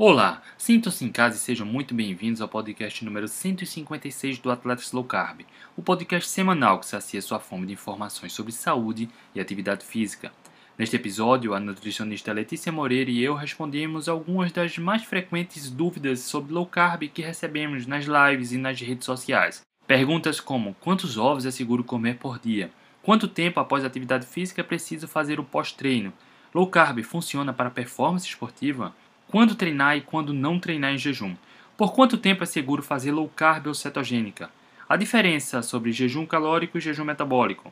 Olá, sintam-se em casa e sejam muito bem-vindos ao podcast número 156 do Atletas Low Carb, o podcast semanal que sacia sua fome de informações sobre saúde e atividade física. Neste episódio, a nutricionista Letícia Moreira e eu respondemos algumas das mais frequentes dúvidas sobre low carb que recebemos nas lives e nas redes sociais. Perguntas como: quantos ovos é seguro comer por dia? Quanto tempo após a atividade física é preciso fazer o pós-treino? Low carb funciona para performance esportiva? Quando treinar e quando não treinar em jejum? Por quanto tempo é seguro fazer low carb ou cetogênica? A diferença sobre jejum calórico e jejum metabólico.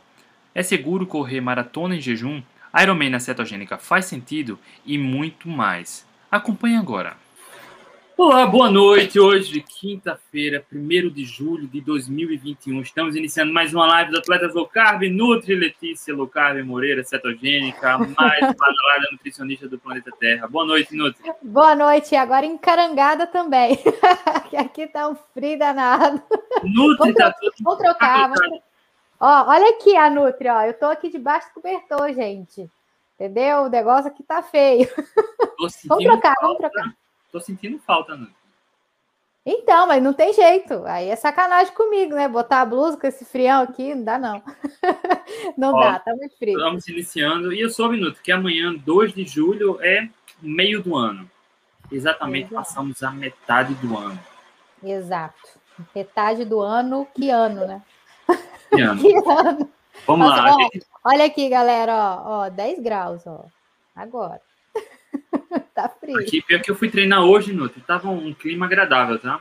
É seguro correr maratona em jejum? Ironman na cetogênica faz sentido? E muito mais. Acompanhe agora. Olá, boa noite. Hoje, quinta-feira, 1 de julho de 2021. Estamos iniciando mais uma live do Atletas Low Carb, Nutri Letícia Low Carb Moreira, cetogênica, mais badalada nutricionista do planeta Terra. Boa noite, Nutri. Boa noite. Agora encarangada também. aqui tá um frio danado. Nutri tá tudo. Vamos trocar. Vamos... Ó, olha aqui a Nutri, ó. Eu tô aqui debaixo do cobertor, gente. Entendeu? O negócio aqui tá feio. Vamos trocar, vamos trocar. Tô sentindo falta, né? Então, mas não tem jeito. Aí é sacanagem comigo, né? Botar a blusa com esse frião aqui, não dá, não. não Ó, dá, tá muito frio. Estamos iniciando. E eu sou minuto que amanhã, 2 de julho, é meio do ano. Exatamente, Exato. passamos a metade do ano. Exato. Metade do ano, que ano, né? Que ano? que ano? Vamos Nossa, lá. Ó, gente... Olha aqui, galera, ó, ó, 10 graus, ó. Agora. Tá frio. Aqui, pior que eu fui treinar hoje, Nutri, tava um clima agradável, tá?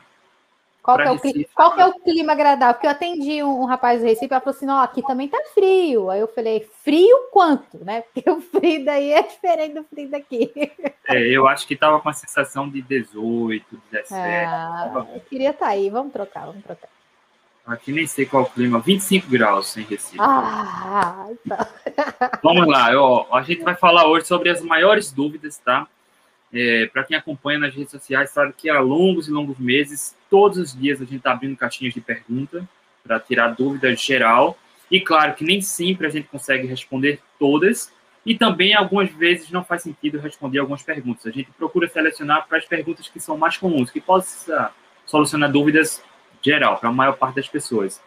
Qual, é o, Recife, qual que é o clima agradável? Porque eu atendi um, um rapaz do Recife, ela falou assim, ó, aqui também tá frio. Aí eu falei, frio quanto, né? Porque o frio daí é diferente do frio daqui. É, eu acho que tava com a sensação de 18, 17. Ah, eu queria estar tá aí, vamos trocar, vamos trocar. Aqui nem sei qual o clima, 25 graus em Recife. Ah, tá. Vamos lá, ó, a gente vai falar hoje sobre as maiores dúvidas, tá? É, Para quem acompanha nas redes sociais, sabe que há longos e longos meses, todos os dias a gente está abrindo caixinhas de pergunta para tirar dúvidas geral. E claro que nem sempre a gente consegue responder todas, e também algumas vezes não faz sentido responder algumas perguntas. A gente procura selecionar para as perguntas que são mais comuns, que possam solucionar dúvidas geral para a maior parte das pessoas.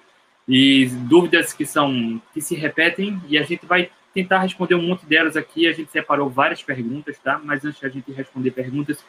E dúvidas que são que se repetem e a gente vai tentar responder um monte delas aqui. A gente separou várias perguntas, tá? Mas antes da gente responder perguntas,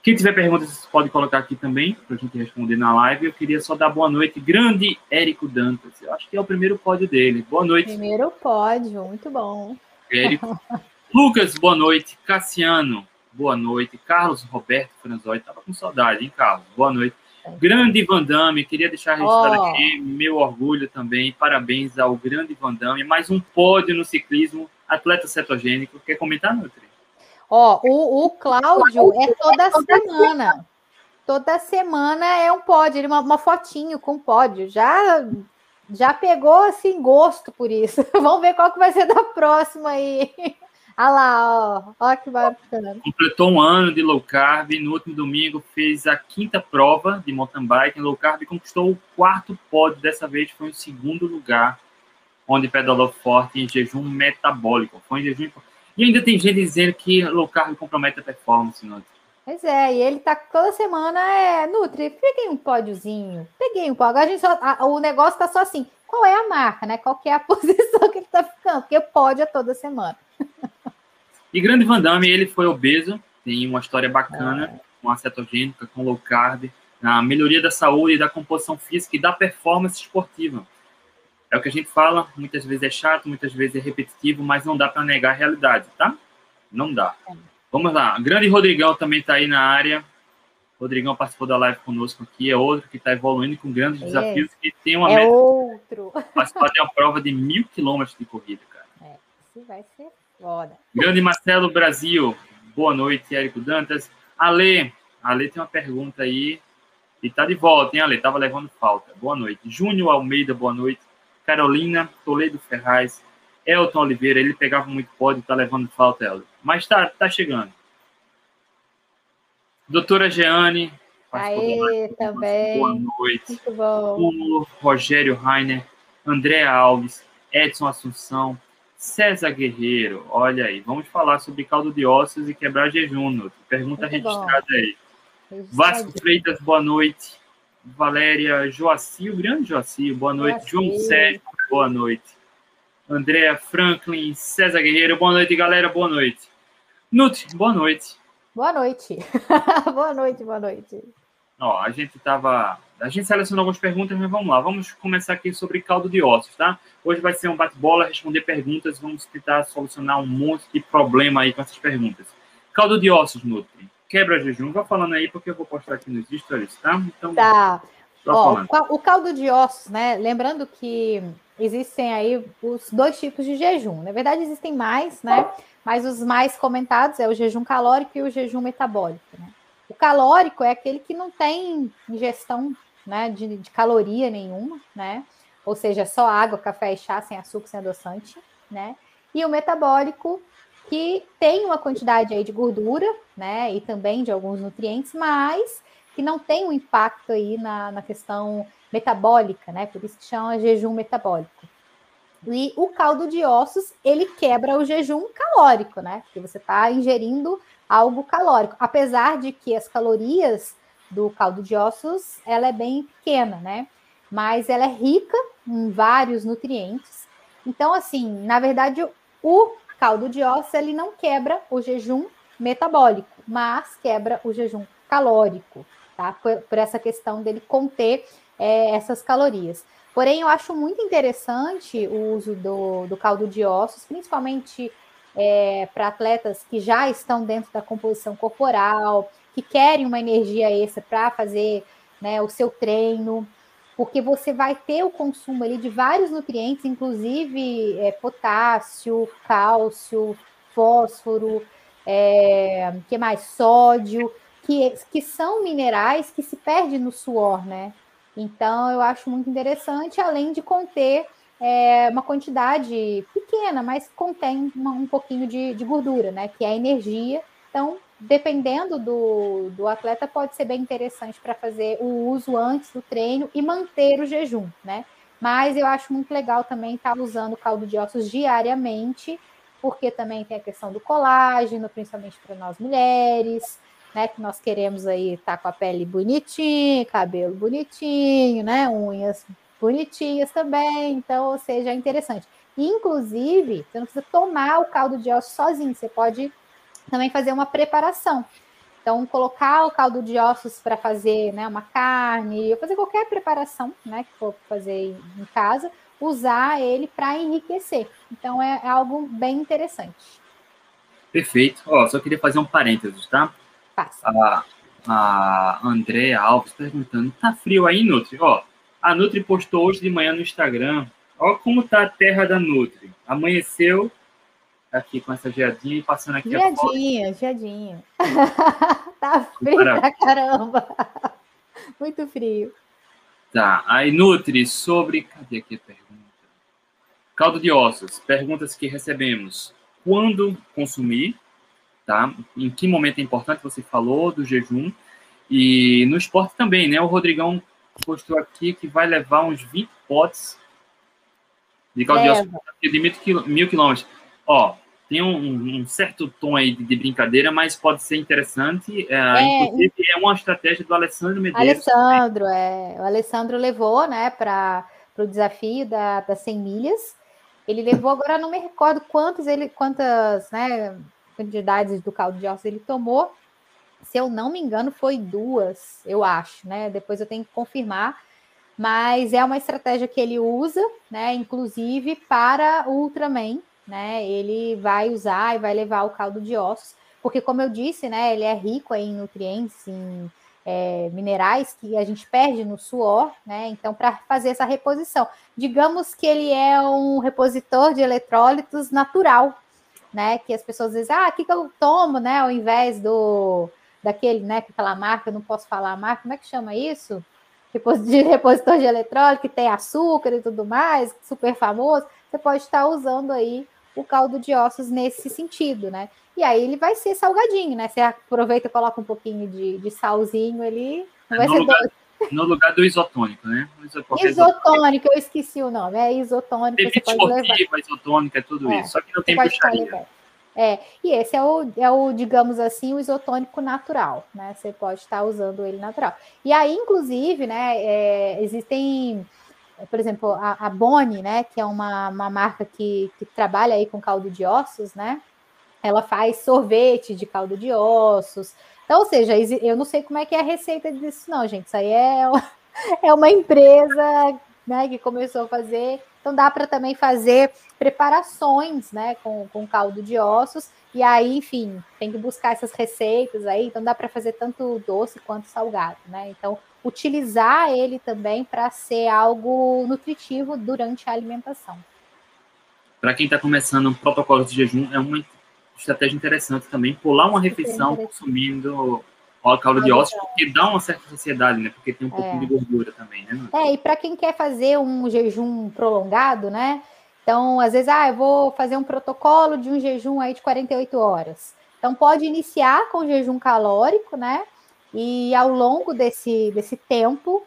quem tiver perguntas pode colocar aqui também para a gente responder na live. Eu queria só dar boa noite, grande Érico Dantas. Eu acho que é o primeiro pódio dele. Boa noite. Primeiro pódio, muito bom. Érico. Lucas, boa noite. Cassiano, boa noite. Carlos Roberto Franzói, tava com saudade, hein, Carlos? Boa noite. Grande Van Damme, queria deixar registrado oh. aqui meu orgulho também. Parabéns ao grande Van Damme. Mais um pódio no ciclismo, atleta cetogênico. Quer comentar, Nutri? Ó, oh, o, o Cláudio é toda semana. Toda semana é um pódio, uma, uma fotinho com pódio. Já já pegou assim gosto por isso. Vamos ver qual que vai ser da próxima aí. Olha lá, ó. Olha que bacana. Completou um ano de low carb. No último domingo fez a quinta prova de mountain bike em low carb e conquistou o quarto pódio. Dessa vez foi o segundo lugar, onde pedalou forte em jejum metabólico. Foi em jejum. E ainda tem gente dizendo que low carb compromete a performance, Nutri. Pois é, e ele tá toda semana, é, Nutri, peguei um pódiozinho, peguei um pódio. Agora a gente só, a, o negócio tá só assim, qual é a marca, né? Qual que é a posição que ele tá ficando? Porque pódio é toda semana. E Grande Van Damme, ele foi obeso, tem uma história bacana, é. com a cetogênica, com low carb, na melhoria da saúde, da composição física e da performance esportiva. É o que a gente fala, muitas vezes é chato, muitas vezes é repetitivo, mas não dá para negar a realidade, tá? Não dá. É. Vamos lá. Grande Rodrigão também está aí na área. Rodrigão participou da live conosco aqui, é outro que está evoluindo com grandes é. desafios e tem uma é meta. outro. Participar de uma prova de mil quilômetros de corrida, cara. É, isso vai Foda. Grande Marcelo Brasil. Boa noite, Érico Dantas. Ale, Ale tem uma pergunta aí. E tá de volta, hein, Ale? Tava levando falta. Boa noite. Júnior Almeida, boa noite. Carolina Toledo Ferraz. Elton Oliveira, ele pegava muito pódio, tá levando falta, Elton. Mas tá, tá chegando. Doutora Jeane. Aê, também. Boa noite. Muito bom. O Rogério Rainer, André Alves, Edson Assunção, César Guerreiro, olha aí, vamos falar sobre caldo de ossos e quebrar jejum. Pergunta Muito registrada bom. aí. Vasco Freitas, boa noite. Valéria Joacil, grande Joacil, boa noite. Joacil. João Sérgio, boa noite. Andréa Franklin, César Guerreiro, boa noite, galera, boa noite. Nutri, boa noite. Boa noite. boa noite, boa noite. Ó, a gente tava. A gente selecionou algumas perguntas, mas vamos lá. Vamos começar aqui sobre caldo de ossos, tá? Hoje vai ser um bate-bola, responder perguntas. Vamos tentar solucionar um monte de problema aí com essas perguntas. Caldo de ossos, Nutri. Quebra jejum. Vá falando aí, porque eu vou postar aqui nos stories, tá? Então. Tá. Ó, o caldo de ossos, né? Lembrando que existem aí os dois tipos de jejum. Na verdade, existem mais, né? Mas os mais comentados é o jejum calórico e o jejum metabólico. Né? O calórico é aquele que não tem ingestão né, de, de, caloria nenhuma, né? Ou seja, só água, café e chá sem açúcar, sem adoçante, né? E o metabólico que tem uma quantidade aí de gordura, né? E também de alguns nutrientes, mas que não tem um impacto aí na, na questão metabólica, né? Por isso que chama jejum metabólico. E o caldo de ossos, ele quebra o jejum calórico, né? Porque você está ingerindo algo calórico. Apesar de que as calorias do caldo de ossos, ela é bem pequena, né? Mas ela é rica em vários nutrientes. Então, assim, na verdade, o caldo de ossos, ele não quebra o jejum metabólico, mas quebra o jejum calórico, tá? Por, por essa questão dele conter é, essas calorias. Porém, eu acho muito interessante o uso do, do caldo de ossos, principalmente é, para atletas que já estão dentro da composição corporal, que querem uma energia extra para fazer né, o seu treino, porque você vai ter o consumo ali de vários nutrientes, inclusive é, potássio, cálcio, fósforo, é, que mais? Sódio, que, que são minerais que se perdem no suor, né? Então, eu acho muito interessante, além de conter é, uma quantidade pequena, mas contém uma, um pouquinho de, de, gordura, né? Que é energia. Então, dependendo do, do atleta, pode ser bem interessante para fazer o uso antes do treino e manter o jejum, né? Mas eu acho muito legal também estar tá usando caldo de ossos diariamente, porque também tem a questão do colágeno, principalmente para nós mulheres né? Que nós queremos aí estar tá com a pele bonitinha, cabelo bonitinho, né? Unhas bonitinhas também. Então, ou seja, é interessante. Inclusive, você não precisa tomar o caldo de ossos sozinho, você pode também fazer uma preparação. Então, colocar o caldo de ossos para fazer né, uma carne, ou fazer qualquer preparação né, que for fazer em casa, usar ele para enriquecer. Então, é, é, algo bem interessante. Perfeito. Ó, só queria fazer um parênteses, tá? Passa. A, a Andréa Alves perguntando: tá frio aí, Nutri? Ó, a Nutri postou hoje de manhã no Instagram. Ó, como tá a terra da Nutri. Amanheceu aqui com essa geadinha e passando aqui geadinha, a Geadinha, tá frio pra caramba. Muito frio. Tá, aí Nutri, sobre. Cadê aqui a pergunta? Caldo de ossos. Perguntas que recebemos. Quando consumir? tá? Em que momento é importante, você falou do jejum. E no esporte também, né? O Rodrigão postou aqui que vai levar uns 20 potes de caldo de mil quilômetros. Ó, tem um, um, certo tom aí de, de, brincadeira, mas pode ser interessante. É, é, inclusive, é uma estratégia do Alessandro Medeiros. Alessandro, é. O Alessandro levou, né, para o desafio da, das 100 milhas. Ele levou, agora não me recordo quantos ele, quantas, né, quantidades do caldo de ossos ele tomou. Se eu não me engano, foi duas, eu acho, né? Depois eu tenho que confirmar. Mas é uma estratégia que ele usa, né? Inclusive para o Ultraman, né? Ele vai usar e vai levar o caldo de ossos, porque como eu disse, né? Ele é rico em nutrientes, em é, minerais que a gente perde no suor, né? Então, para fazer essa reposição, digamos que ele é um repositor de eletrólitos natural, né? Que as pessoas dizem, ah, o que, que eu tomo, né? Ao invés do daquele, né? Que aquela marca, não posso falar a marca, como é que chama isso? De repositor de eletrólito que tem açúcar e tudo mais, super famoso. Você pode estar usando aí o caldo de ossos nesse sentido, né? E aí ele vai ser salgadinho, né? Você aproveita e coloca um pouquinho de, de salzinho ali. Não vai no ser lugar, doce. No lugar do isotônico, né? Isotônico, eu esqueci o nome. É isotônico. Tem você pode levar. isotônica, é tudo é, isso. Só que não tem puxaria. É, e esse é o, é o, digamos assim, o isotônico natural, né? Você pode estar usando ele natural. E aí, inclusive, né, é, existem, por exemplo, a, a Boni, né, que é uma, uma marca que, que trabalha aí com caldo de ossos, né? Ela faz sorvete de caldo de ossos. Então, ou seja, eu não sei como é que é a receita disso, não, gente. Isso aí é, é uma empresa né, que começou a fazer. Então dá para também fazer preparações, né, com, com caldo de ossos. E aí, enfim, tem que buscar essas receitas aí. Então dá para fazer tanto doce quanto salgado, né? Então utilizar ele também para ser algo nutritivo durante a alimentação. Para quem está começando um protocolo de jejum, é uma estratégia interessante também pular uma refeição consumindo caldo de ossos, porque dá uma certa saciedade, né? Porque tem um pouquinho é. de gordura também, né? É, e para quem quer fazer um jejum prolongado, né? Então, às vezes, ah, eu vou fazer um protocolo de um jejum aí de 48 horas. Então, pode iniciar com jejum calórico, né? E ao longo desse, desse tempo,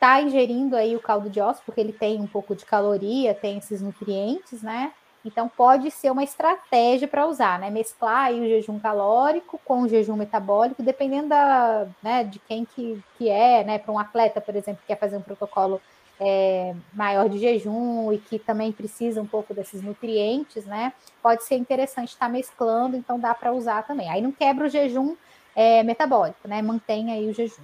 tá ingerindo aí o caldo de ossos, porque ele tem um pouco de caloria, tem esses nutrientes, né? Então, pode ser uma estratégia para usar, né? Mesclar o jejum calórico com o jejum metabólico, dependendo da, né, de quem que, que é, né? Para um atleta, por exemplo, que quer fazer um protocolo é, maior de jejum e que também precisa um pouco desses nutrientes, né? Pode ser interessante estar tá mesclando, então dá para usar também. Aí não quebra o jejum é, metabólico, né? Mantém aí o jejum.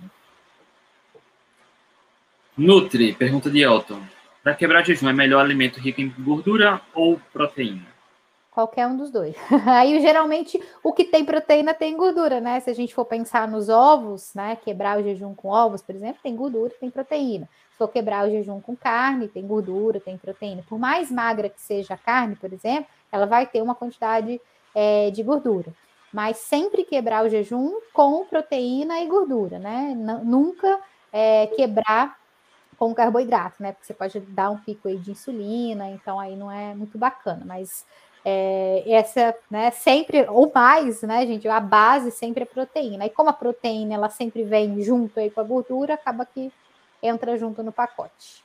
Nutri, pergunta de Elton. Para quebrar jejum, é melhor alimento rico em gordura ou proteína? Qualquer um dos dois. Aí, geralmente, o que tem proteína tem gordura, né? Se a gente for pensar nos ovos, né? Quebrar o jejum com ovos, por exemplo, tem gordura, tem proteína. For quebrar o jejum com carne, tem gordura, tem proteína. Por mais magra que seja a carne, por exemplo, ela vai ter uma quantidade é, de gordura. Mas sempre quebrar o jejum com proteína e gordura, né? N nunca é, quebrar com carboidrato, né? Porque você pode dar um pico aí de insulina, então aí não é muito bacana, mas é, essa, né, sempre, ou mais, né, gente, a base sempre é proteína. E como a proteína, ela sempre vem junto aí com a gordura, acaba que entra junto no pacote.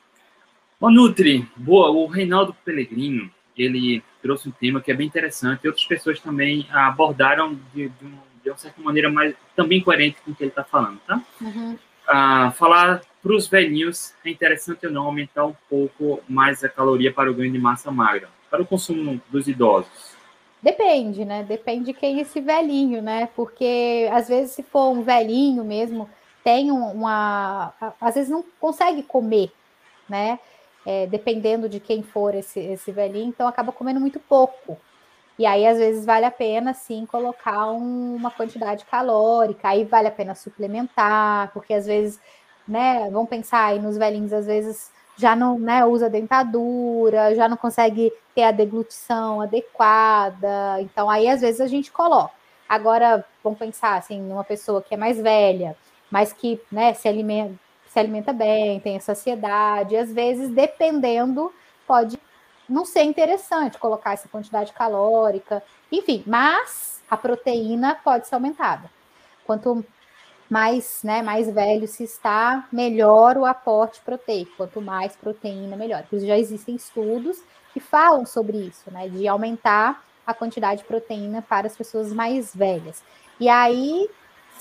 Ô, Nutri, boa, o Reinaldo Pellegrino, ele trouxe um tema que é bem interessante, e outras pessoas também abordaram de, de, de uma certa maneira mais, também coerente com o que ele está falando, tá? Uhum. Ah, falar para os velhinhos, é interessante ou não aumentar um pouco mais a caloria para o ganho de massa magra, para o consumo dos idosos? Depende, né? Depende de quem é esse velhinho, né? Porque às vezes, se for um velhinho mesmo, tem uma. Às vezes não consegue comer, né? É, dependendo de quem for esse, esse velhinho, então acaba comendo muito pouco. E aí, às vezes, vale a pena, sim, colocar um, uma quantidade calórica, aí vale a pena suplementar, porque às vezes né? Vamos pensar aí nos velhinhos, às vezes já não né, usa dentadura, já não consegue ter a deglutição adequada. Então, aí às vezes a gente coloca. Agora, vamos pensar assim, numa pessoa que é mais velha, mas que né, se, alimenta, se alimenta bem, tem saciedade, às vezes, dependendo, pode não ser interessante colocar essa quantidade calórica, enfim, mas a proteína pode ser aumentada. Quanto mais, né, mais velho se está, melhor o aporte proteico. Quanto mais proteína, melhor. Porque já existem estudos que falam sobre isso, né, de aumentar a quantidade de proteína para as pessoas mais velhas. E aí,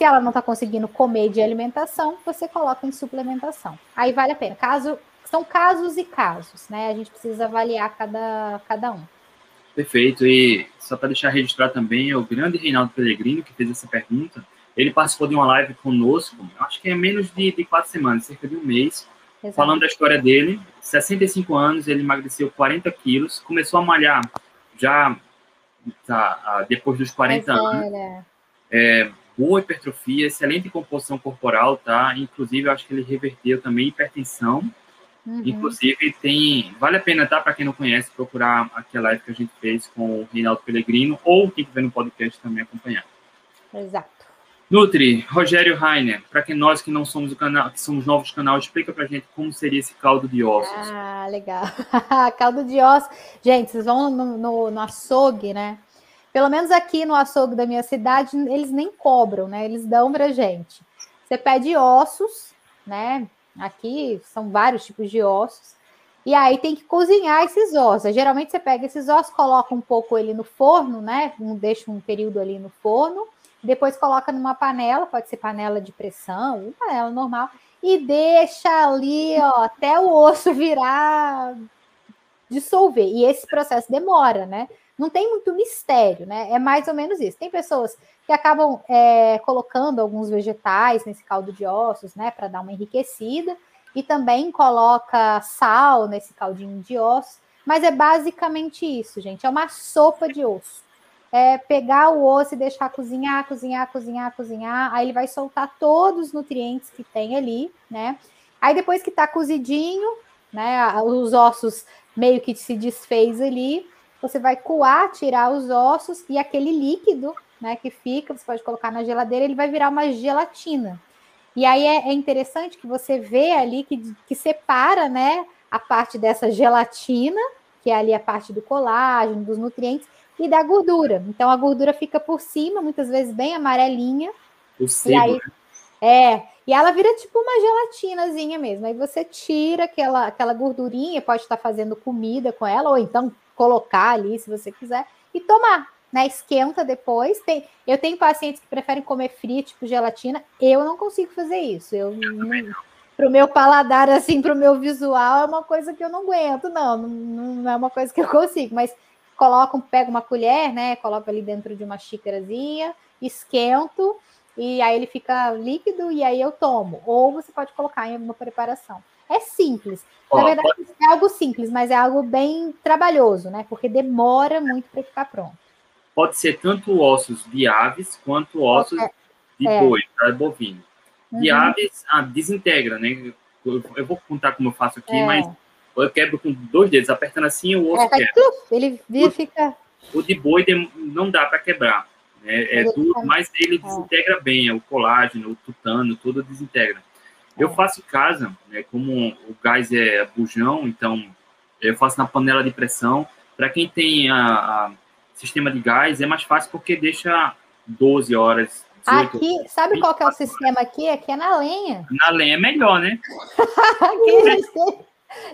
se ela não está conseguindo comer de alimentação, você coloca em suplementação. Aí vale a pena. Caso, são casos e casos, né? A gente precisa avaliar cada, cada um. Perfeito. E só para deixar registrado também, é o grande Reinaldo Pellegrino que fez essa pergunta. Ele participou de uma live conosco, acho que é menos de, de quatro semanas, cerca de um mês, Exato. falando da história dele. 65 anos, ele emagreceu 40 quilos, começou a malhar já tá, depois dos 40 anos. É, boa hipertrofia, excelente composição corporal, tá? Inclusive, acho que ele reverteu também hipertensão. Uhum. Inclusive, tem. Vale a pena, tá? Para quem não conhece, procurar aquela live que a gente fez com o Reinaldo Pellegrino, ou quem estiver no podcast também acompanhar. Exato. Nutri, Rogério Rainer, para que nós que não somos o canal, que somos novos canal, explica para a gente como seria esse caldo de ossos. Ah, legal. caldo de ossos. Gente, vocês vão no, no, no, açougue, né? Pelo menos aqui no açougue da minha cidade, eles nem cobram, né? Eles dão para gente. Você pede ossos, né? Aqui são vários tipos de ossos. E aí tem que cozinhar esses ossos. Geralmente você pega esses ossos, coloca um pouco ele no forno, né? Deixa um período ali no forno, depois coloca numa panela, pode ser panela de pressão, panela normal, e deixa ali, ó, até o osso virar dissolver. E esse processo demora, né? Não tem muito mistério, né? É mais ou menos isso. Tem pessoas que acabam é, colocando alguns vegetais nesse caldo de ossos, né, para dar uma enriquecida e também coloca sal nesse caldinho de osso, mas é basicamente isso, gente. É uma sopa de osso. É pegar o osso e deixar cozinhar, cozinhar, cozinhar, cozinhar. Aí ele vai soltar todos os nutrientes que tem ali, né? Aí depois que tá cozidinho, né? Os ossos meio que se desfez ali, você vai coar, tirar os ossos e aquele líquido, né? Que fica, você pode colocar na geladeira, ele vai virar uma gelatina. E aí é, é interessante que você vê ali que, que separa, né, a parte dessa gelatina, que é ali a parte do colágeno, dos nutrientes, e da gordura. Então a gordura fica por cima, muitas vezes bem amarelinha. O sebo, e aí, né? É, e ela vira tipo uma gelatinazinha mesmo. Aí você tira aquela, aquela gordurinha, pode estar fazendo comida com ela, ou então colocar ali, se você quiser, e tomar né? Esquenta depois. Tem, eu tenho pacientes que preferem comer frio, tipo gelatina. Eu não consigo fazer isso. Eu para o meu paladar, assim, para o meu visual, é uma coisa que eu não aguento, não, não, não é uma coisa que eu consigo, mas coloco, pego uma colher, né? Coloco ali dentro de uma xícarazinha, esquento, e aí ele fica líquido e aí eu tomo. Ou você pode colocar em uma preparação. É simples. Na verdade, é algo simples, mas é algo bem trabalhoso, né? Porque demora muito para ficar pronto pode ser tanto ossos de aves quanto ossos é. de boi, tá? bovino. De uhum. aves, ah, desintegra, né? Eu, eu, vou contar como eu faço aqui, é. mas eu quebro com dois dedos, apertando assim o osso é, quebra. Ele o, fica... O de boi não dá para quebrar. Né? É duro, mas ele é. desintegra bem, o colágeno, o tutano, tudo desintegra. Eu faço em casa, né, como o gás é bujão, então eu faço na panela de pressão. Para quem tem a, a sistema de gás é mais fácil porque deixa 12 horas. 18, aqui, sabe qual é o sistema aqui? Aqui é na lenha. Na lenha é melhor, né? aqui a gente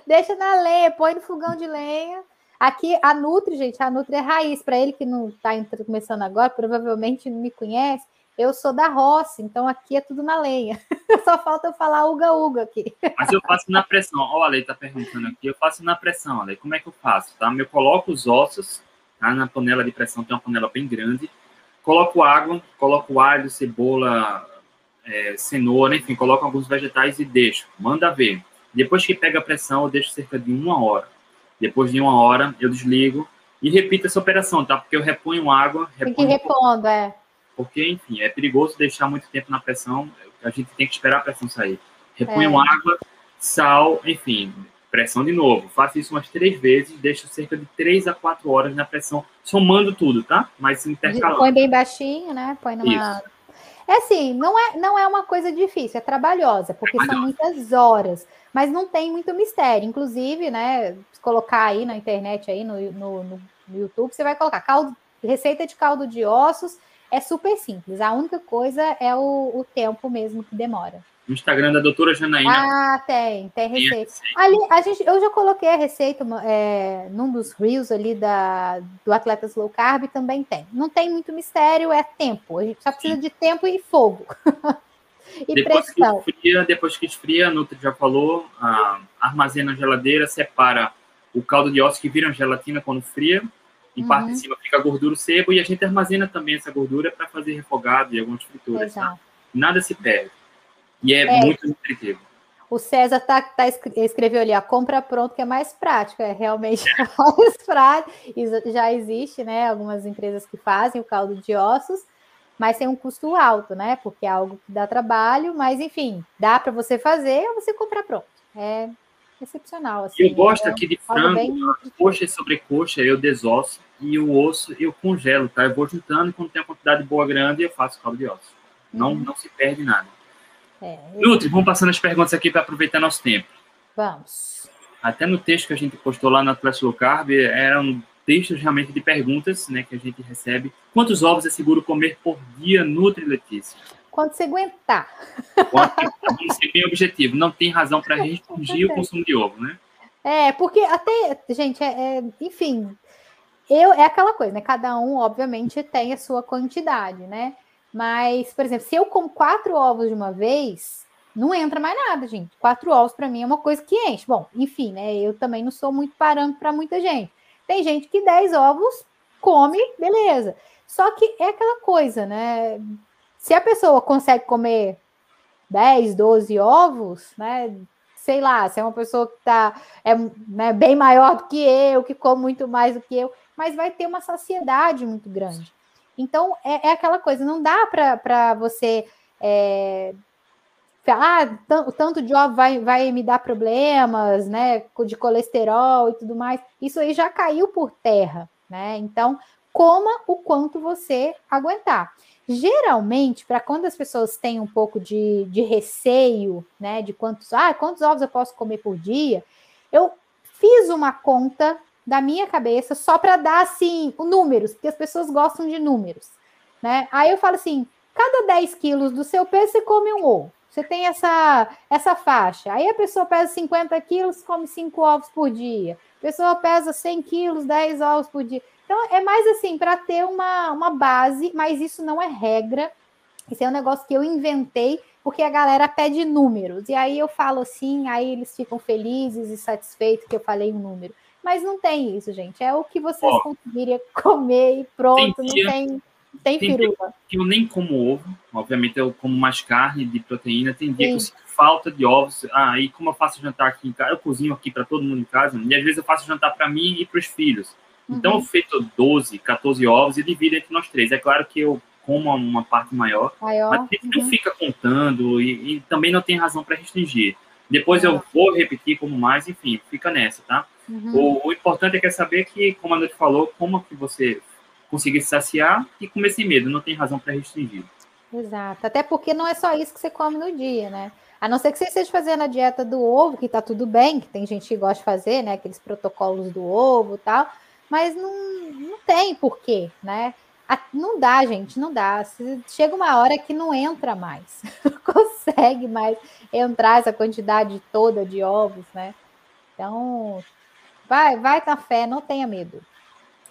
deixa na lenha, põe no fogão de lenha. Aqui a Nutri, gente, a Nutri é raiz. Para ele que não está começando agora, provavelmente não me conhece. Eu sou da roça, então aqui é tudo na lenha. Só falta eu falar uga-uga aqui. Mas eu faço na pressão. Olha, a Lei está perguntando aqui. Eu faço na pressão, Ale. Como é que eu faço? Tá? Eu coloco os ossos Tá? Na panela de pressão tem uma panela bem grande. Coloco água, coloco alho, cebola, é, cenoura, enfim, coloco alguns vegetais e deixo. Manda ver. Depois que pega a pressão, eu deixo cerca de uma hora. Depois de uma hora, eu desligo e repito essa operação, tá? Porque eu reponho água. Reponho tem que repondo, é. Porque, enfim, é perigoso deixar muito tempo na pressão. A gente tem que esperar a pressão sair. Reponho é. água, sal, enfim, pressão de novo. Faço isso umas três vezes, deixo cerca de três a quatro horas na pressão, somando tudo, tá? Mas intercalando. Põe bem baixinho, né? Põe numa. Isso. É assim, não é, não é uma coisa difícil, é trabalhosa, porque são muitas horas, mas não tem muito mistério. Inclusive, né, se colocar aí na internet, aí no, no, no YouTube, você vai colocar caldo, receita de caldo de ossos, é super simples. A única coisa é o, o tempo mesmo que demora no Instagram da doutora Janaína. Ah, tem, tem receita. Tem receita. Ali, a gente, eu já coloquei a receita é, num dos reels ali da, do Atletas Low Carb, também tem. Não tem muito mistério, é tempo. A gente só precisa Sim. de tempo e fogo. e depois pressão. Que esfria, depois que esfria, a Nutri já falou, a, armazena na geladeira, separa o caldo de ossos que vira gelatina quando fria. Em uhum. parte de cima fica gordura, o sebo, e a gente armazena também essa gordura para fazer refogado e algumas frituras. Tá? Nada se perde. E é, é. muito nutritivo. O César tá, tá, escreveu ali, a compra pronto, que é mais prático, é realmente mais prático. Já existe, né? Algumas empresas que fazem o caldo de ossos, mas tem um custo alto, né? Porque é algo que dá trabalho, mas enfim, dá para você fazer ou você comprar pronto. É excepcional. Assim, eu gosto é aqui de frango, coxa e sobrecoxa, eu desosso, e o osso eu congelo, tá? Eu vou juntando, quando tem uma quantidade boa grande, eu faço caldo de ossos. Não, uhum. não se perde nada. É, Nutri, vamos passando as perguntas aqui para aproveitar nosso tempo. Vamos. Até no texto que a gente postou lá no Atlas Low Carb, eram textos realmente de perguntas né, que a gente recebe. Quantos ovos é seguro comer por dia, Nutri, Letícia? Quanto você aguentar. Vamos ser bem objetivo. Não tem razão para restringir o consumo de ovo, né? É, porque até, gente, é, é, enfim, eu é aquela coisa, né? Cada um, obviamente, tem a sua quantidade, né? Mas, por exemplo, se eu como quatro ovos de uma vez, não entra mais nada, gente. Quatro ovos para mim é uma coisa que enche. Bom, enfim, né? Eu também não sou muito parâmetro para muita gente. Tem gente que 10 ovos come, beleza. Só que é aquela coisa, né? Se a pessoa consegue comer 10, 12 ovos, né? Sei lá, se é uma pessoa que tá é, né, bem maior do que eu, que come muito mais do que eu, mas vai ter uma saciedade muito grande. Então, é, é aquela coisa, não dá para você é, ah, o tanto de ovo vai, vai me dar problemas, né, de colesterol e tudo mais. Isso aí já caiu por terra, né? Então, coma o quanto você aguentar. Geralmente, para quando as pessoas têm um pouco de, de receio, né, de quantos, ah, quantos ovos eu posso comer por dia, eu fiz uma conta da minha cabeça só para dar assim números, porque as pessoas gostam de números, né? Aí eu falo assim, cada 10 quilos do seu peso você come um ovo. Você tem essa, essa faixa. Aí a pessoa pesa 50 quilos, come 5 ovos por dia. A pessoa pesa 100 quilos, 10 ovos por dia. Então, é mais assim, para ter uma, uma base, mas isso não é regra. Isso é um negócio que eu inventei, porque a galera pede números. E aí eu falo assim, aí eles ficam felizes e satisfeitos que eu falei um número. Mas não tem isso, gente. É o que vocês conseguiriam comer e pronto, não tem tem, tem firula. que eu nem como ovo, obviamente eu como mais carne de proteína. Tem dia Sim. que eu sinto falta de ovos. Ah, e como eu faço jantar aqui em casa, eu cozinho aqui para todo mundo em casa, e às vezes eu faço jantar para mim e para os filhos. Então uhum. eu feito 12, 14 ovos e divido entre nós três. É claro que eu como uma parte maior, maior. mas uhum. não fica contando e, e, também não tem razão para restringir. Depois eu vou repetir como mais, enfim, fica nessa, tá? Uhum. O, o, importante é que é saber que, como a Noite falou, como que você conseguir se saciar e comer sem medo, não tem razão para restringir. Exato, até porque não é só isso que você come no dia, né? A não ser que você esteja fazendo a dieta do ovo, que tá tudo bem, que tem gente que gosta de fazer, né? Aqueles protocolos do ovo e tal, mas não, não tem porquê, né? Não dá, gente, não dá. Chega uma hora que não entra mais, não consegue mais entrar essa quantidade toda de ovos, né? Então, vai, vai na fé, não tenha medo.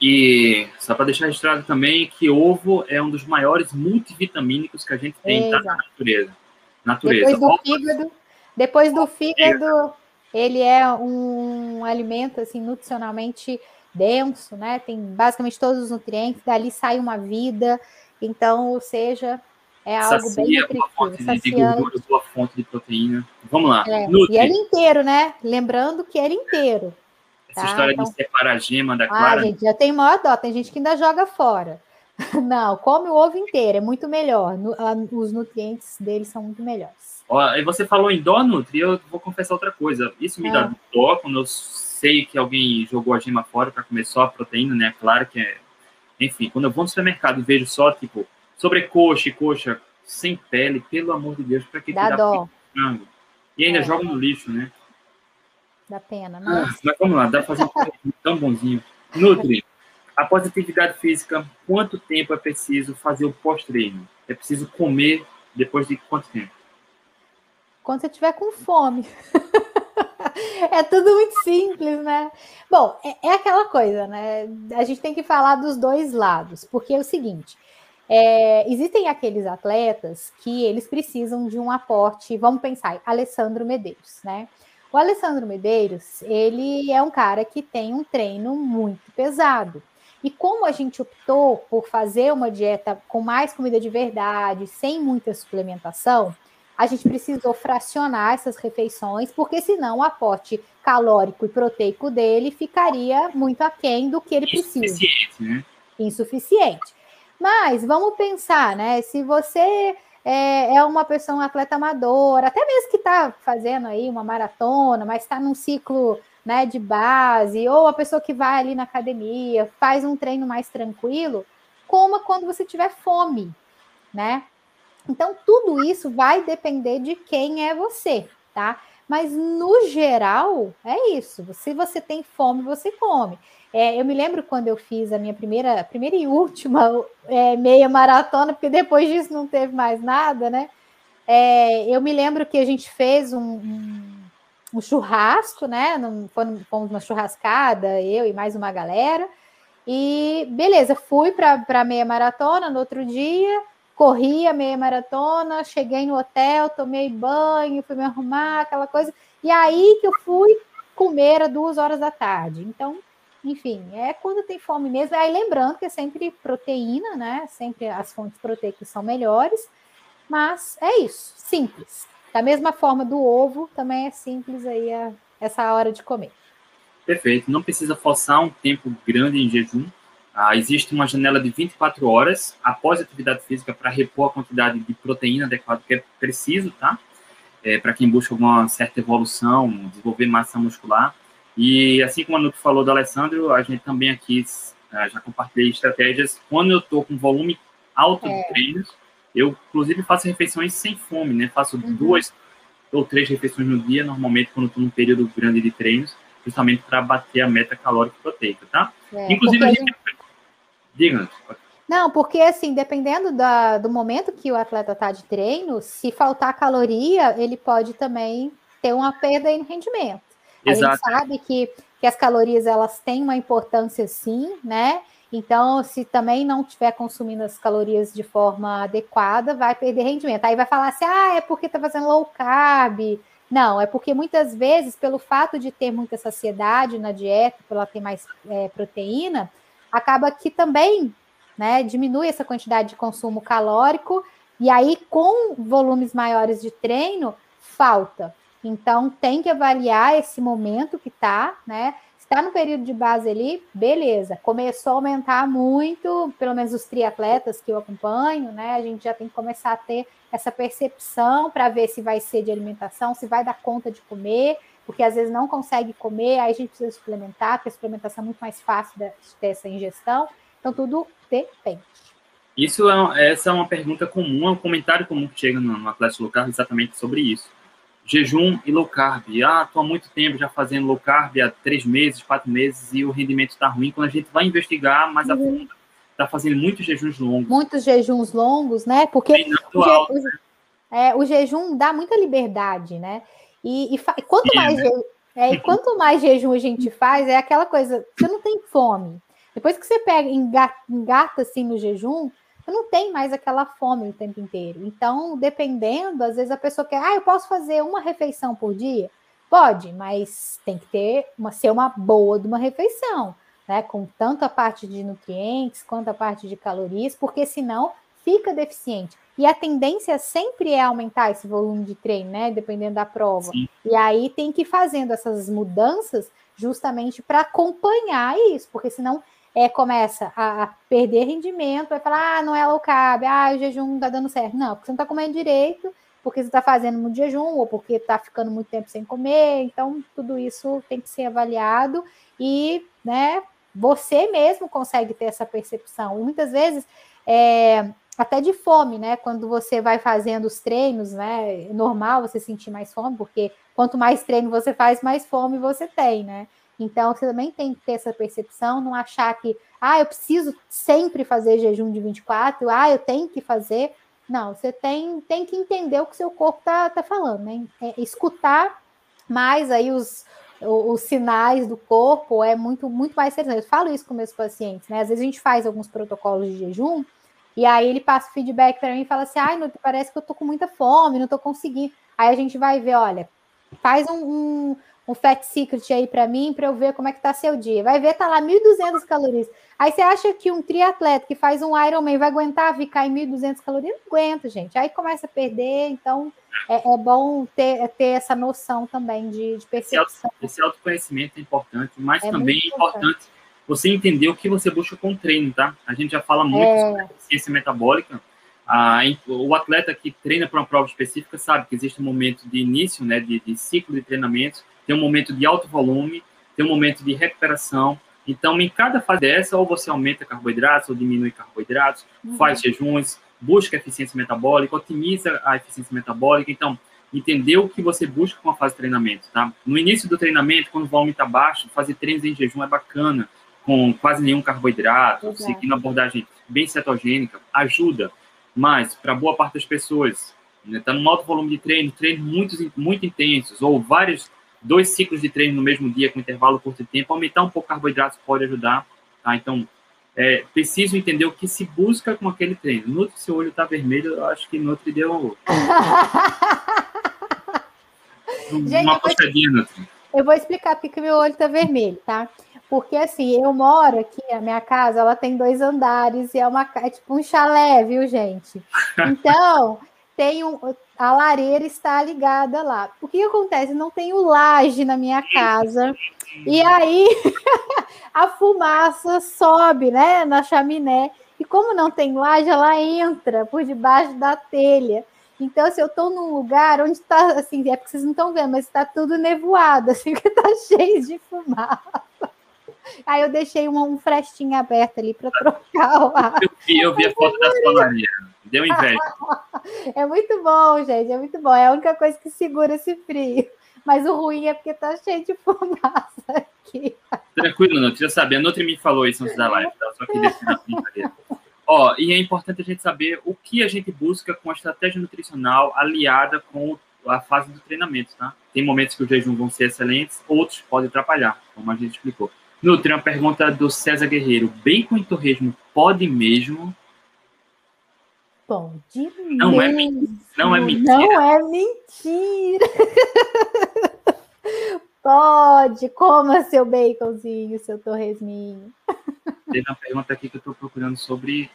E só para deixar registrado também que ovo é um dos maiores multivitamínicos que a gente tem tá, na natureza. natureza. Depois do fígado, depois do fígado, ele é um alimento assim nutricionalmente denso, né? Tem basicamente todos os nutrientes, dali sai uma vida. Então, ou seja, é algo Sacia, bem nutritivo. Fonte de gordura, boa fonte de proteína. Vamos lá. É, e ele inteiro, né? Lembrando que ele inteiro. Essa tá, história então... de separar a gema da ah, clara. Ah, gente, já tem maior dó. Tem gente que ainda joga fora. Não, come o ovo inteiro, é muito melhor. Os nutrientes dele são muito melhores. Ó, e você falou em dó, Nutri, eu vou confessar outra coisa. Isso me ah. dá dó quando eu sei que alguém jogou a gema fora para comer só a proteína, né? Claro que é. Enfim, quando eu vou no supermercado e vejo só, tipo, sobrecoxa e coxa sem pele, pelo amor de Deus, para que dá dó. frango? E ainda é. joga no lixo, né? Da pena. Ah, mas vamos lá, dá para fazer um tão bonzinho. Nutri, após atividade física, quanto tempo é preciso fazer o pós-treino? É preciso comer depois de quanto tempo? Quando você estiver com fome. é tudo muito simples, né? Bom, é, é, aquela coisa, né? A gente tem que falar dos dois lados, porque é o seguinte: é, existem aqueles atletas que eles precisam de um aporte. Vamos pensar, Alessandro Medeiros, né? O Alessandro Medeiros, ele é um cara que tem um treino muito pesado. E como a gente optou por fazer uma dieta com mais comida de verdade, sem muita suplementação, a gente precisou fracionar essas refeições, porque senão o aporte calórico e proteico dele ficaria muito aquém do que ele precisa. Insuficiente, né? Insuficiente. Mas vamos pensar, né? Se você é, é uma pessoa, um atleta amador, até mesmo que está fazendo aí uma maratona, mas está num ciclo né, de base, ou a pessoa que vai ali na academia, faz um treino mais tranquilo, coma quando você tiver fome, né? Então, tudo isso vai depender de quem é você, tá? Mas no geral, é isso. Se você tem fome, você come. É, eu me lembro quando eu fiz a minha primeira, primeira e última é, meia maratona, porque depois disso não teve mais nada, né? É, eu me lembro que a gente fez um, um, um churrasco, né? Fomos uma churrascada, eu e mais uma galera. E beleza, fui para a meia maratona no outro dia, corri a meia maratona, cheguei no hotel, tomei banho, fui me arrumar, aquela coisa. E aí que eu fui comer às duas horas da tarde. Então, enfim, é quando tem fome mesmo. Aí lembrando que é sempre proteína, né? Sempre as fontes proteicas são melhores. Mas é isso, simples. Da mesma forma do ovo, também é simples aí a, essa hora de comer. Perfeito. Não precisa forçar um tempo grande em jejum. Ah, existe uma janela de 24 horas após a atividade física para repor a quantidade de proteína adequada que é preciso, tá? É, para quem busca alguma certa evolução, desenvolver massa muscular. E assim como a Nuto falou do Alessandro, a gente também aqui uh, já compartilhei estratégias. Quando eu estou com volume alto é. de treinos, eu inclusive faço refeições sem fome, né? Faço uhum. duas ou três refeições no dia, normalmente quando estou num período grande de treinos, justamente para bater a meta calórica proteica, tá? É, inclusive a gente... gente... Diga, não, porque assim, dependendo da, do momento que o atleta está de treino, se faltar caloria, ele pode também ter uma perda em rendimento. A Exato. gente sabe que, que as calorias elas têm uma importância sim, né? Então, se também não estiver consumindo as calorias de forma adequada, vai perder rendimento. Aí vai falar assim: ah, é porque está fazendo low carb. Não, é porque muitas vezes, pelo fato de ter muita saciedade na dieta, por ela ter mais é, proteína, acaba que também né, diminui essa quantidade de consumo calórico, e aí, com volumes maiores de treino, falta. Então, tem que avaliar esse momento que está, né? Está no período de base ali, beleza. Começou a aumentar muito, pelo menos os triatletas que eu acompanho, né? A gente já tem que começar a ter essa percepção para ver se vai ser de alimentação, se vai dar conta de comer, porque às vezes não consegue comer, aí a gente precisa suplementar, porque a suplementação é muito mais fácil de ter essa ingestão. Então, tudo depende. Isso é, essa é uma pergunta comum, é um comentário comum que chega no, no Atlético Local exatamente sobre isso jejum e low carb. Ah, estou há muito tempo já fazendo low carb, há três meses, quatro meses, e o rendimento está ruim. Quando a gente vai investigar mais a uhum. fundo, está fazendo muitos jejuns longos. Muitos jejuns longos, né? Porque o, je... né? É, o, jejum dá muita liberdade, né? E, e fa... quanto, Sim, mais né? je... é, e quanto mais jejum a gente faz, é aquela coisa, você não tem fome. Depois que você pega, engata, engata assim no jejum, não tem mais aquela fome o tempo inteiro. Então, dependendo, às vezes a pessoa quer, ah, eu posso fazer uma refeição por dia? Pode, mas tem que ter uma, ser uma boa de uma refeição, né? Com tanto a parte de nutrientes quanto a parte de calorias, porque senão fica deficiente. E a tendência sempre é aumentar esse volume de treino, né? Dependendo da prova. Sim. E aí tem que ir fazendo essas mudanças justamente para acompanhar isso, porque senão é, começa a, perder rendimento, vai falar, ah, não é low carb, ah, o jejum não tá dando certo. Não, porque você não tá comendo direito, porque você tá fazendo muito jejum, ou porque tá ficando muito tempo sem comer. Então, tudo isso tem que ser avaliado e, né, você mesmo consegue ter essa percepção. Muitas vezes, é, até de fome, né? Quando você vai fazendo os treinos, né? É normal você sentir mais fome, porque quanto mais treino você faz, mais fome você tem, né? Então, você também tem que ter essa percepção, não achar que, ah, eu preciso sempre fazer jejum de 24, ah, eu tenho que fazer. Não, você tem, tem que entender o que seu corpo está tá falando, né? É, escutar mais aí os, os, sinais do corpo é muito, muito mais interessante. Eu falo isso com meus pacientes, né? Às vezes a gente faz alguns protocolos de jejum e aí ele passa o feedback para mim e fala assim: ai, não, parece que eu tô com muita fome, não tô conseguindo. Aí a gente vai ver, olha, faz um, um um Fat Secret aí para mim, para eu ver como é que tá seu dia. Vai ver, tá lá 1.200 calorias. Aí você acha que um triatleta que faz um Ironman vai aguentar ficar em 1.200 calorias? Não aguenta, gente. Aí começa a perder, então é, é bom ter, ter essa noção também de, de percepção. Esse, autoconhecimento é importante, mas é também é importante você entender o que você busca com o treino, tá? A gente já fala muito é. sobre ciência metabólica, ah, o atleta que treina para uma prova específica sabe que existe um momento de início, né, de, de ciclo de treinamento, tem um momento de alto volume, tem um momento de recuperação. Então, em cada fase dessa, ou você aumenta carboidratos, ou diminui carboidratos, uhum. faz jejuns, busca eficiência metabólica, otimiza a eficiência metabólica. Então, entender o que você busca com a fase de treinamento, tá? No início do treinamento, quando o volume está baixo, fazer treinos em jejum é bacana, com quase nenhum carboidrato, Exato. seguindo abordagem bem cetogênica, ajuda. Mas, para boa parte das pessoas, está né, tá num alto volume de treino, treinos muito, muito intensos, ou vários dois ciclos de treino no mesmo dia, com intervalo curto de tempo, aumentar um pouco o carboidrato pode ajudar, tá? Então, é, preciso entender o que se busca com aquele treino. Nutri, seu olho está vermelho, eu acho que Nutri deu Gente, uma puxadinha, Nutri. Eu vou explicar porque meu olho está vermelho, tá? Porque assim, eu moro aqui, a minha casa, ela tem dois andares e é uma é tipo um chalé, viu, gente? Então, tem um, a lareira está ligada lá. O que acontece? Não tenho laje na minha casa. E aí a fumaça sobe, né, na chaminé. E como não tem laje, ela entra por debaixo da telha. Então, se eu estou num lugar onde está, assim, é porque vocês não estão vendo, mas está tudo nevoado, assim, que está cheio de fumaça. Aí eu deixei uma, um frestinho aberto ali para trocar o ar. Eu vi, eu vi a foto da solaria. Deu inveja. é muito bom, gente. É muito bom. É a única coisa que segura esse frio. Mas o ruim é porque tá cheio de fumaça aqui. Tranquilo, não. Precisa saber. A Nutri me falou isso antes da live, tá? Só que deixa na brincadeira. Ó, e é importante a gente saber o que a gente busca com a estratégia nutricional aliada com a fase do treinamento, tá? Tem momentos que o jejum vão ser excelentes, outros podem atrapalhar, como a gente explicou. Nutri, uma pergunta do César Guerreiro. Bacon e torresmo pode mesmo? Pode não mesmo. É, não é mentira. Não é mentira. pode, coma seu baconzinho, seu torresminho. Teve uma pergunta aqui que eu estou procurando sobre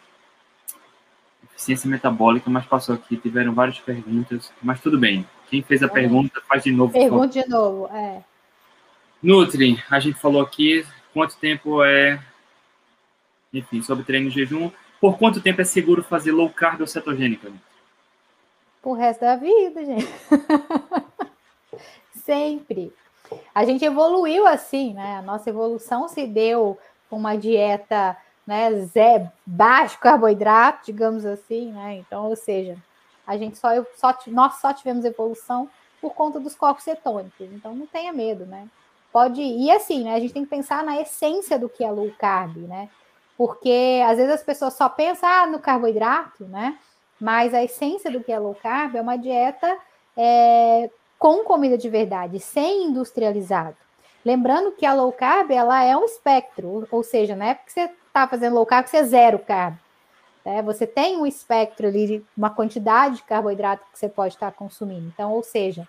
eficiência metabólica, mas passou aqui, tiveram várias perguntas, mas tudo bem. Quem fez a é. pergunta, faz de novo. Pergunta de novo, é. Nutri, a gente falou aqui quanto tempo é, enfim, sobre treino e jejum. Por quanto tempo é seguro fazer low carb ou cetogênica? Por resto da vida, gente. Sempre. A gente evoluiu assim, né? A nossa evolução se deu com uma dieta, né, zé, baixo carboidrato, digamos assim, né? Então, ou seja, a gente só, só nós só tivemos evolução por conta dos corpos cetônicos. Então, não tenha medo, né? pode e assim, né? A gente tem que pensar na essência do que é low carb, né? Porque às vezes as pessoas só pensam ah, no carboidrato, né? Mas a essência do que é low carb é uma dieta é, com comida de verdade, sem industrializado. Lembrando que a low carb ela é um espectro, ou seja, não é porque você está fazendo low carb que você é zero carb. Né? Você tem um espectro ali, uma quantidade de carboidrato que você pode estar consumindo. Então, ou seja,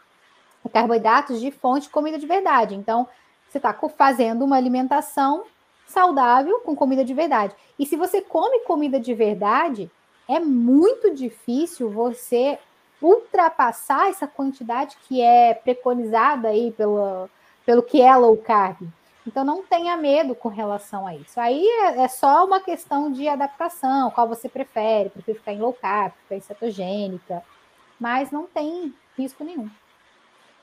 carboidratos de fonte de comida de verdade. Então, você está fazendo uma alimentação saudável com comida de verdade. E se você come comida de verdade, é muito difícil você ultrapassar essa quantidade que é preconizada aí pelo, pelo que é low carb. Então não tenha medo com relação a isso. Aí é, é só uma questão de adaptação, qual você prefere, prefere ficar em low carb, ficar em cetogênica, mas não tem risco nenhum.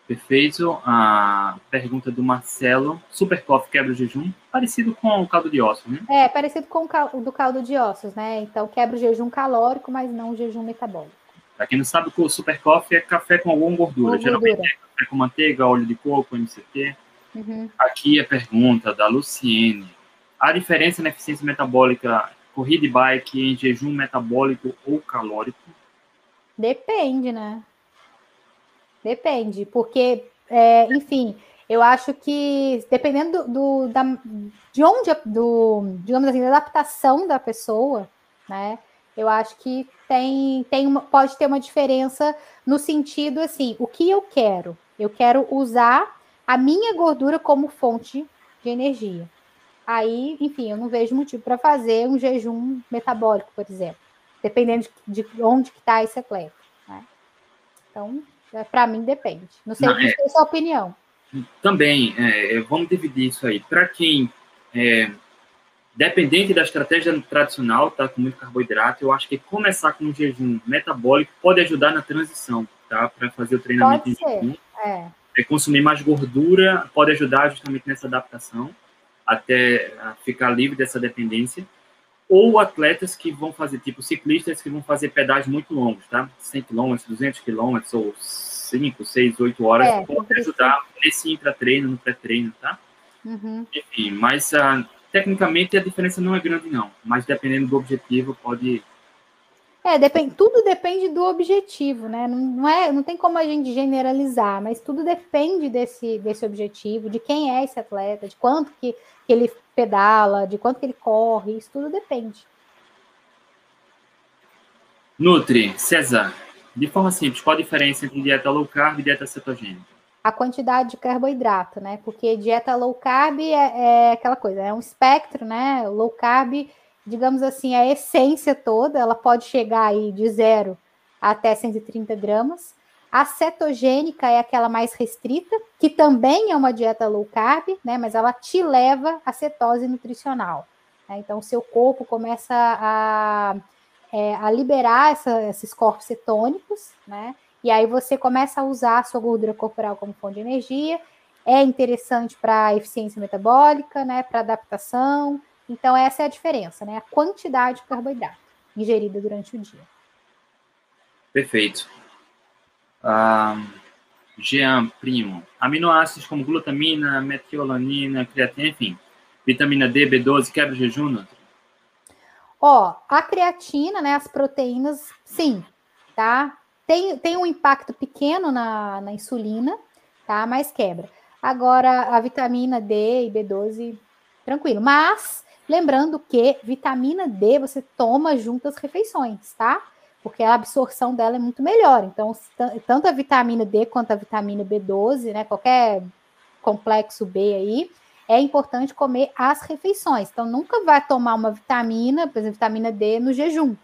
Perfeito. A pergunta do Marcelo. Super Coffee quebra o jejum? Parecido com o caldo de ossos, né? É, parecido com o do caldo de ossos, né? Então quebra o jejum calórico, mas não o jejum metabólico. Para quem não sabe, o Super Coffee é café com alguma gordura. Com Geralmente gordura. é café com manteiga, óleo de coco, MCT. Uhum. Aqui a pergunta da Luciene. A diferença na eficiência metabólica corrida e bike em jejum metabólico ou calórico? Depende, né? Depende, porque, é, enfim, eu acho que dependendo do, do da, de onde, do, digamos assim, da adaptação da pessoa, né? Eu acho que tem, tem uma, pode ter uma diferença no sentido assim, o que eu quero? Eu quero usar a minha gordura como fonte de energia. Aí, enfim, eu não vejo motivo para fazer um jejum metabólico, por exemplo, dependendo de, de onde está esse atleta. Né? Então, Para mim, depende. Não sei, não, é, a sua opinião. Também, é, é, vamos dividir isso aí. Para quem é dependente da estratégia tradicional, tá com muito carboidrato, eu acho que começar com um jejum metabólico pode ajudar na transição, tá? Para fazer o treinamento pode em jejum. É. é. consumir mais gordura pode ajudar justamente nessa adaptação, até ficar livre dessa dependência ou atletas que vão fazer, tipo ciclistas que vão fazer pedais muito longos, tá? 100 km, 200 km, ou 5, 6, 8 horas, é, pode ajudar nesse intratreino, no pré-treino, tá? Uhum. Enfim, mas uh, tecnicamente a diferença não é grande, não. Mas dependendo do objetivo, pode, É, depende, tudo depende do objetivo, né? Não, não, é, não tem como a gente generalizar, mas tudo depende desse, desse objetivo, de quem é esse atleta, de quanto que, que ele pedala, de quanto que ele corre, isso tudo depende. Nutri, César, de forma simples, qual a diferença entre dieta low carb e dieta cetogênica? A quantidade de carboidrato, né? Porque dieta low carb é, é aquela coisa, é um espectro, né? Low carb digamos assim, a essência toda, ela pode chegar aí de zero até 130 gramas. A cetogênica é aquela mais restrita, que também é uma dieta low carb, né? Mas ela te leva à cetose nutricional. Né? Então, o seu corpo começa a, é, a liberar essa, esses corpos cetônicos, né? E aí você começa a usar a sua gordura corporal como fonte de energia. É interessante para eficiência metabólica, né? Para adaptação, então, essa é a diferença, né? A quantidade de carboidrato ingerida durante o dia. Perfeito. Uh, Jean, primo. Aminoácidos como glutamina, metiоlanina, creatina, enfim. Vitamina D, B12, quebra jejum, Ó, a creatina, né, as proteínas, sim, tá? Tem, tem um impacto pequeno na, na insulina, tá? Mas quebra. Agora, a vitamina D e B12, tranquilo. Mas Lembrando que vitamina D você toma junto às refeições, tá? Porque a absorção dela é muito melhor. Então, tanto a vitamina D quanto a vitamina B12, né? Qualquer complexo B aí, é importante comer as refeições. Então, nunca vai tomar uma vitamina, por exemplo, vitamina D no jejum,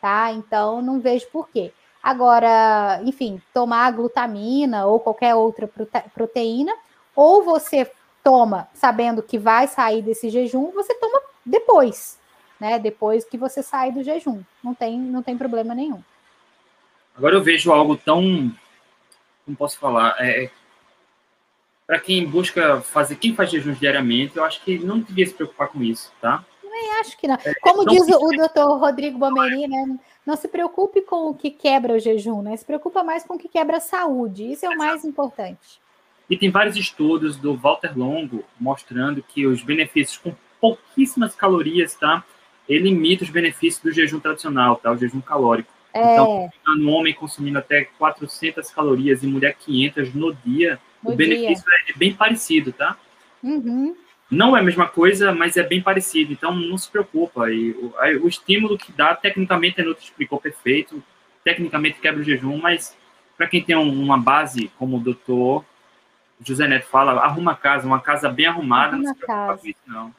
tá? Então, não vejo por quê. Agora, enfim, tomar glutamina ou qualquer outra proteína, ou você toma sabendo que vai sair desse jejum, você toma depois, né? Depois que você sai do jejum. Não tem, não tem problema nenhum. Agora eu vejo algo tão. Como posso falar? É, para quem busca fazer, quem faz jejuns diariamente, eu acho que não devia se preocupar com isso, tá? Também acho que não. É, Como não diz o, o doutor Rodrigo Bomeri, né? Não se preocupe com o que quebra o jejum, né? Se preocupa mais com o que quebra a saúde. Isso é o mais importante. E tem vários estudos do Walter Longo mostrando que os benefícios com pouquíssimas calorias, tá? Ele imita os benefícios do jejum tradicional, tá? O jejum calórico. É. Então, no homem consumindo até 400 calorias e mulher 500 no dia, no o benefício dia. é bem parecido, tá? Uhum. Não é a mesma coisa, mas é bem parecido. Então, não se preocupa. E o, o estímulo que dá, tecnicamente, a Nutri explicou perfeito. Tecnicamente quebra o jejum, mas para quem tem uma base, como o doutor José Neto fala, arruma a casa, uma casa bem arrumada, arruma não se preocupa com isso, não.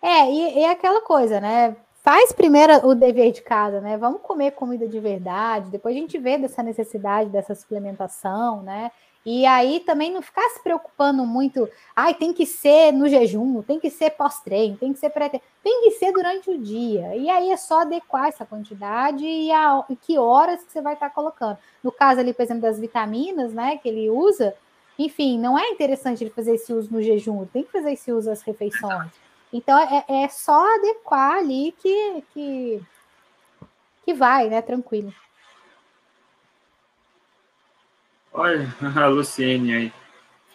É, e, e é aquela coisa, né? Faz primeiro o dever de casa, né? Vamos comer comida de verdade, depois a gente vê dessa necessidade dessa suplementação, né? E aí também não ficar se preocupando muito, ai, tem que ser no jejum, tem que ser pós-treino, tem que ser pré tem que ser durante o dia. E aí é só adequar essa quantidade e, a, e que horas que você vai estar colocando. No caso ali, por exemplo, das vitaminas, né, que ele usa, enfim, não é interessante ele fazer esse uso no jejum, tem que fazer esse uso às refeições. Então é, é só adequar ali que, que, que vai, né? Tranquilo. Olha, a Luciene aí.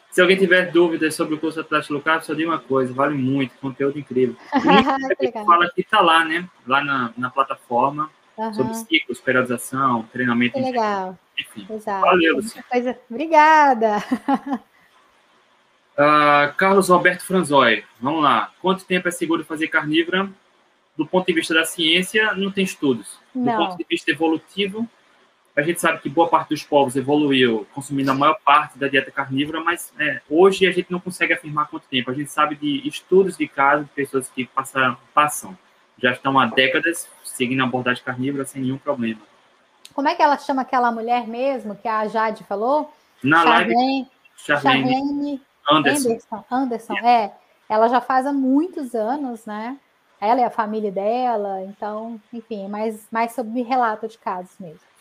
Se alguém tiver dúvidas sobre o curso Atlético Local, só diga uma coisa, vale muito, conteúdo incrível. fala que está lá, né? Lá na, na plataforma, uhum. sobre ciclos, periodização, treinamento. Legal. Enfim. Exato. Valeu, Luciene. Coisa... Obrigada. Uh, Carlos Roberto Franzoi, vamos lá. Quanto tempo é seguro fazer carnívora? Do ponto de vista da ciência, não tem estudos. Do não. ponto de vista evolutivo, a gente sabe que boa parte dos povos evoluiu consumindo a maior parte da dieta carnívora, mas é, hoje a gente não consegue afirmar quanto tempo. A gente sabe de estudos de casos de pessoas que passaram, passam, já estão há décadas seguindo a abordagem carnívora sem nenhum problema. Como é que ela chama aquela mulher mesmo que a Jade falou? Na Charlene, live. Charlene, Charlene Anderson. Anderson, Anderson é. Ela já faz há muitos anos, né? Ela e a família dela, então, enfim, mais, mais sobre relato de casos mesmo.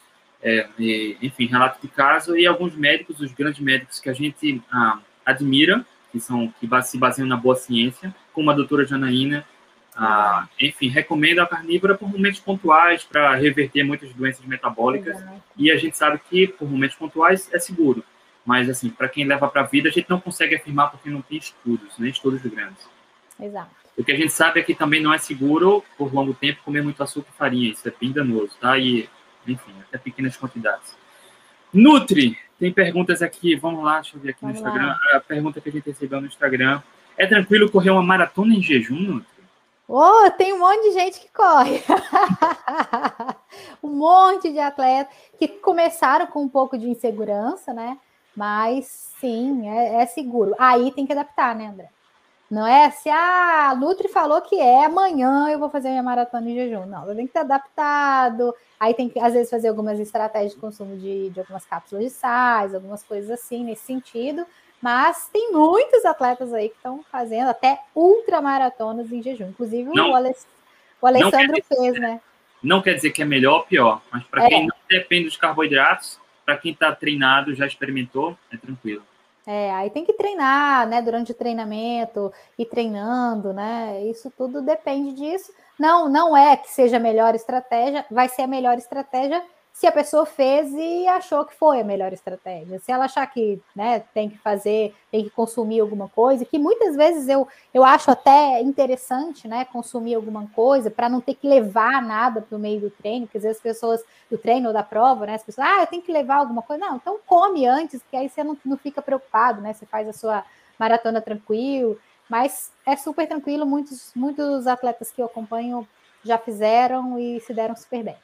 É, e, enfim, relato de caso e alguns médicos, os grandes médicos que a gente ah, admira, que são que se baseiam na boa ciência, como a doutora Janaína, ah, enfim, recomenda a carnívora por momentos pontuais para reverter muitas doenças metabólicas. E a gente sabe que por momentos pontuais é seguro. Mas, assim, para quem leva para a vida, a gente não consegue afirmar porque não tem estudos, nem estudos grandes. Exato. O que a gente sabe é que também não é seguro, por longo tempo, comer muito açúcar e farinha. Isso é bem danoso, tá? E enfim, até pequenas quantidades. Nutri, tem perguntas aqui, vamos lá, deixa eu ver aqui vamos no Instagram. Lá. A pergunta que a gente recebeu no Instagram. É tranquilo correr uma maratona em jejum, Nutri? Oh, tem um monte de gente que corre. um monte de atletas que começaram com um pouco de insegurança, né? Mas sim, é, é seguro. Aí tem que adaptar, né, André? Não é se a Nutri falou que é amanhã eu vou fazer minha maratona em jejum. Não, tem que estar adaptado. Aí tem que, às vezes, fazer algumas estratégias de consumo de, de algumas cápsulas de sais, algumas coisas assim nesse sentido. Mas tem muitos atletas aí que estão fazendo até ultramaratonas em jejum. Inclusive não, o, Ale... o Alessandro dizer, fez, né? Não quer dizer que é melhor ou pior, mas para é. quem não depende dos carboidratos, para quem está treinado, já experimentou, é tranquilo. É, aí tem que treinar, né? Durante o treinamento e treinando, né? Isso tudo depende disso. Não, não é que seja a melhor estratégia, vai ser a melhor estratégia se a pessoa fez e achou que foi a melhor estratégia. Se ela achar que né, tem que fazer, tem que consumir alguma coisa, que muitas vezes eu, eu acho até interessante né, consumir alguma coisa para não ter que levar nada para o meio do treino, porque às vezes as pessoas do treino ou da prova, né? As pessoas, ah, eu tenho que levar alguma coisa. Não, então come antes, que aí você não, não fica preocupado, né? Você faz a sua maratona tranquilo, mas é super tranquilo, muitos, muitos atletas que eu acompanho já fizeram e se deram super bem.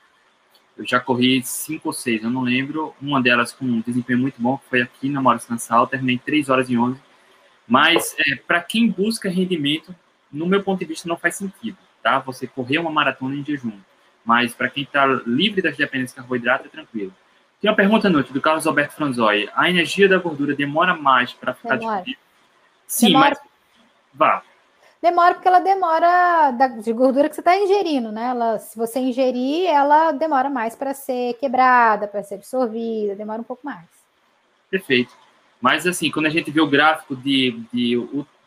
Eu já corri cinco ou seis, eu não lembro. Uma delas com um desempenho muito bom, que foi aqui na Maurício Nassau, terminei 3 horas e 11. Mas, é, para quem busca rendimento, no meu ponto de vista, não faz sentido, tá? Você correr uma maratona em jejum. Mas, para quem está livre das dependências de carboidrato, é tranquilo. Tem uma pergunta noite do Carlos Alberto Franzoi. A energia da gordura demora mais para ficar demora. disponível? Sim, demora. mas... Vá. Demora porque ela demora da, de gordura que você está ingerindo, né? Ela, se você ingerir, ela demora mais para ser quebrada, para ser absorvida, demora um pouco mais. Perfeito. Mas assim, quando a gente vê o gráfico de, de,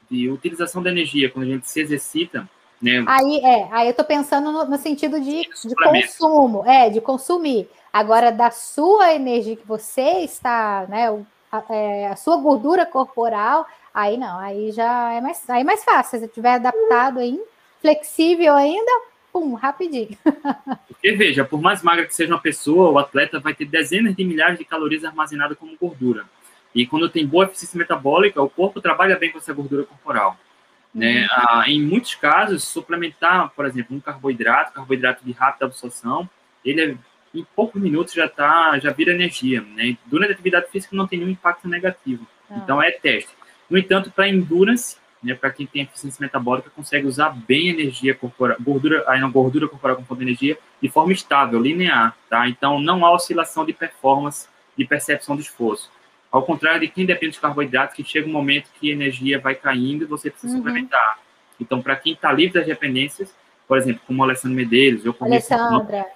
de utilização da energia, quando a gente se exercita, né? Aí é, aí eu estou pensando no, no, sentido de, de consumo, é, de consumir. Agora, da sua energia que você está, né? A, é, a sua gordura corporal, Aí não, aí já é mais, aí é mais fácil. Se você tiver adaptado aí, flexível ainda, pum, rapidinho. Porque veja, por mais magra que seja uma pessoa, o atleta vai ter dezenas de milhares de calorias armazenadas como gordura. E quando tem boa eficiência metabólica, o corpo trabalha bem com essa gordura corporal. Né? Uhum. Ah, em muitos casos, suplementar, por exemplo, um carboidrato, carboidrato de rápida absorção, ele é, em poucos minutos já tá, já vira energia. Né? Durante a atividade física não tem nenhum impacto negativo. Ah. Então é teste. No entanto, para endurance, né, para quem tem eficiência metabólica, consegue usar bem energia corporal, gordura, a gordura corporal com fonte de energia de forma estável, linear, tá? Então, não há oscilação de performance, de percepção do esforço. Ao contrário de quem depende de carboidratos, que chega um momento que a energia vai caindo e você precisa uhum. suplementar. Então, para quem está livre das dependências, por exemplo, como o Alessandro Medeiros, eu conheço... Alessandra.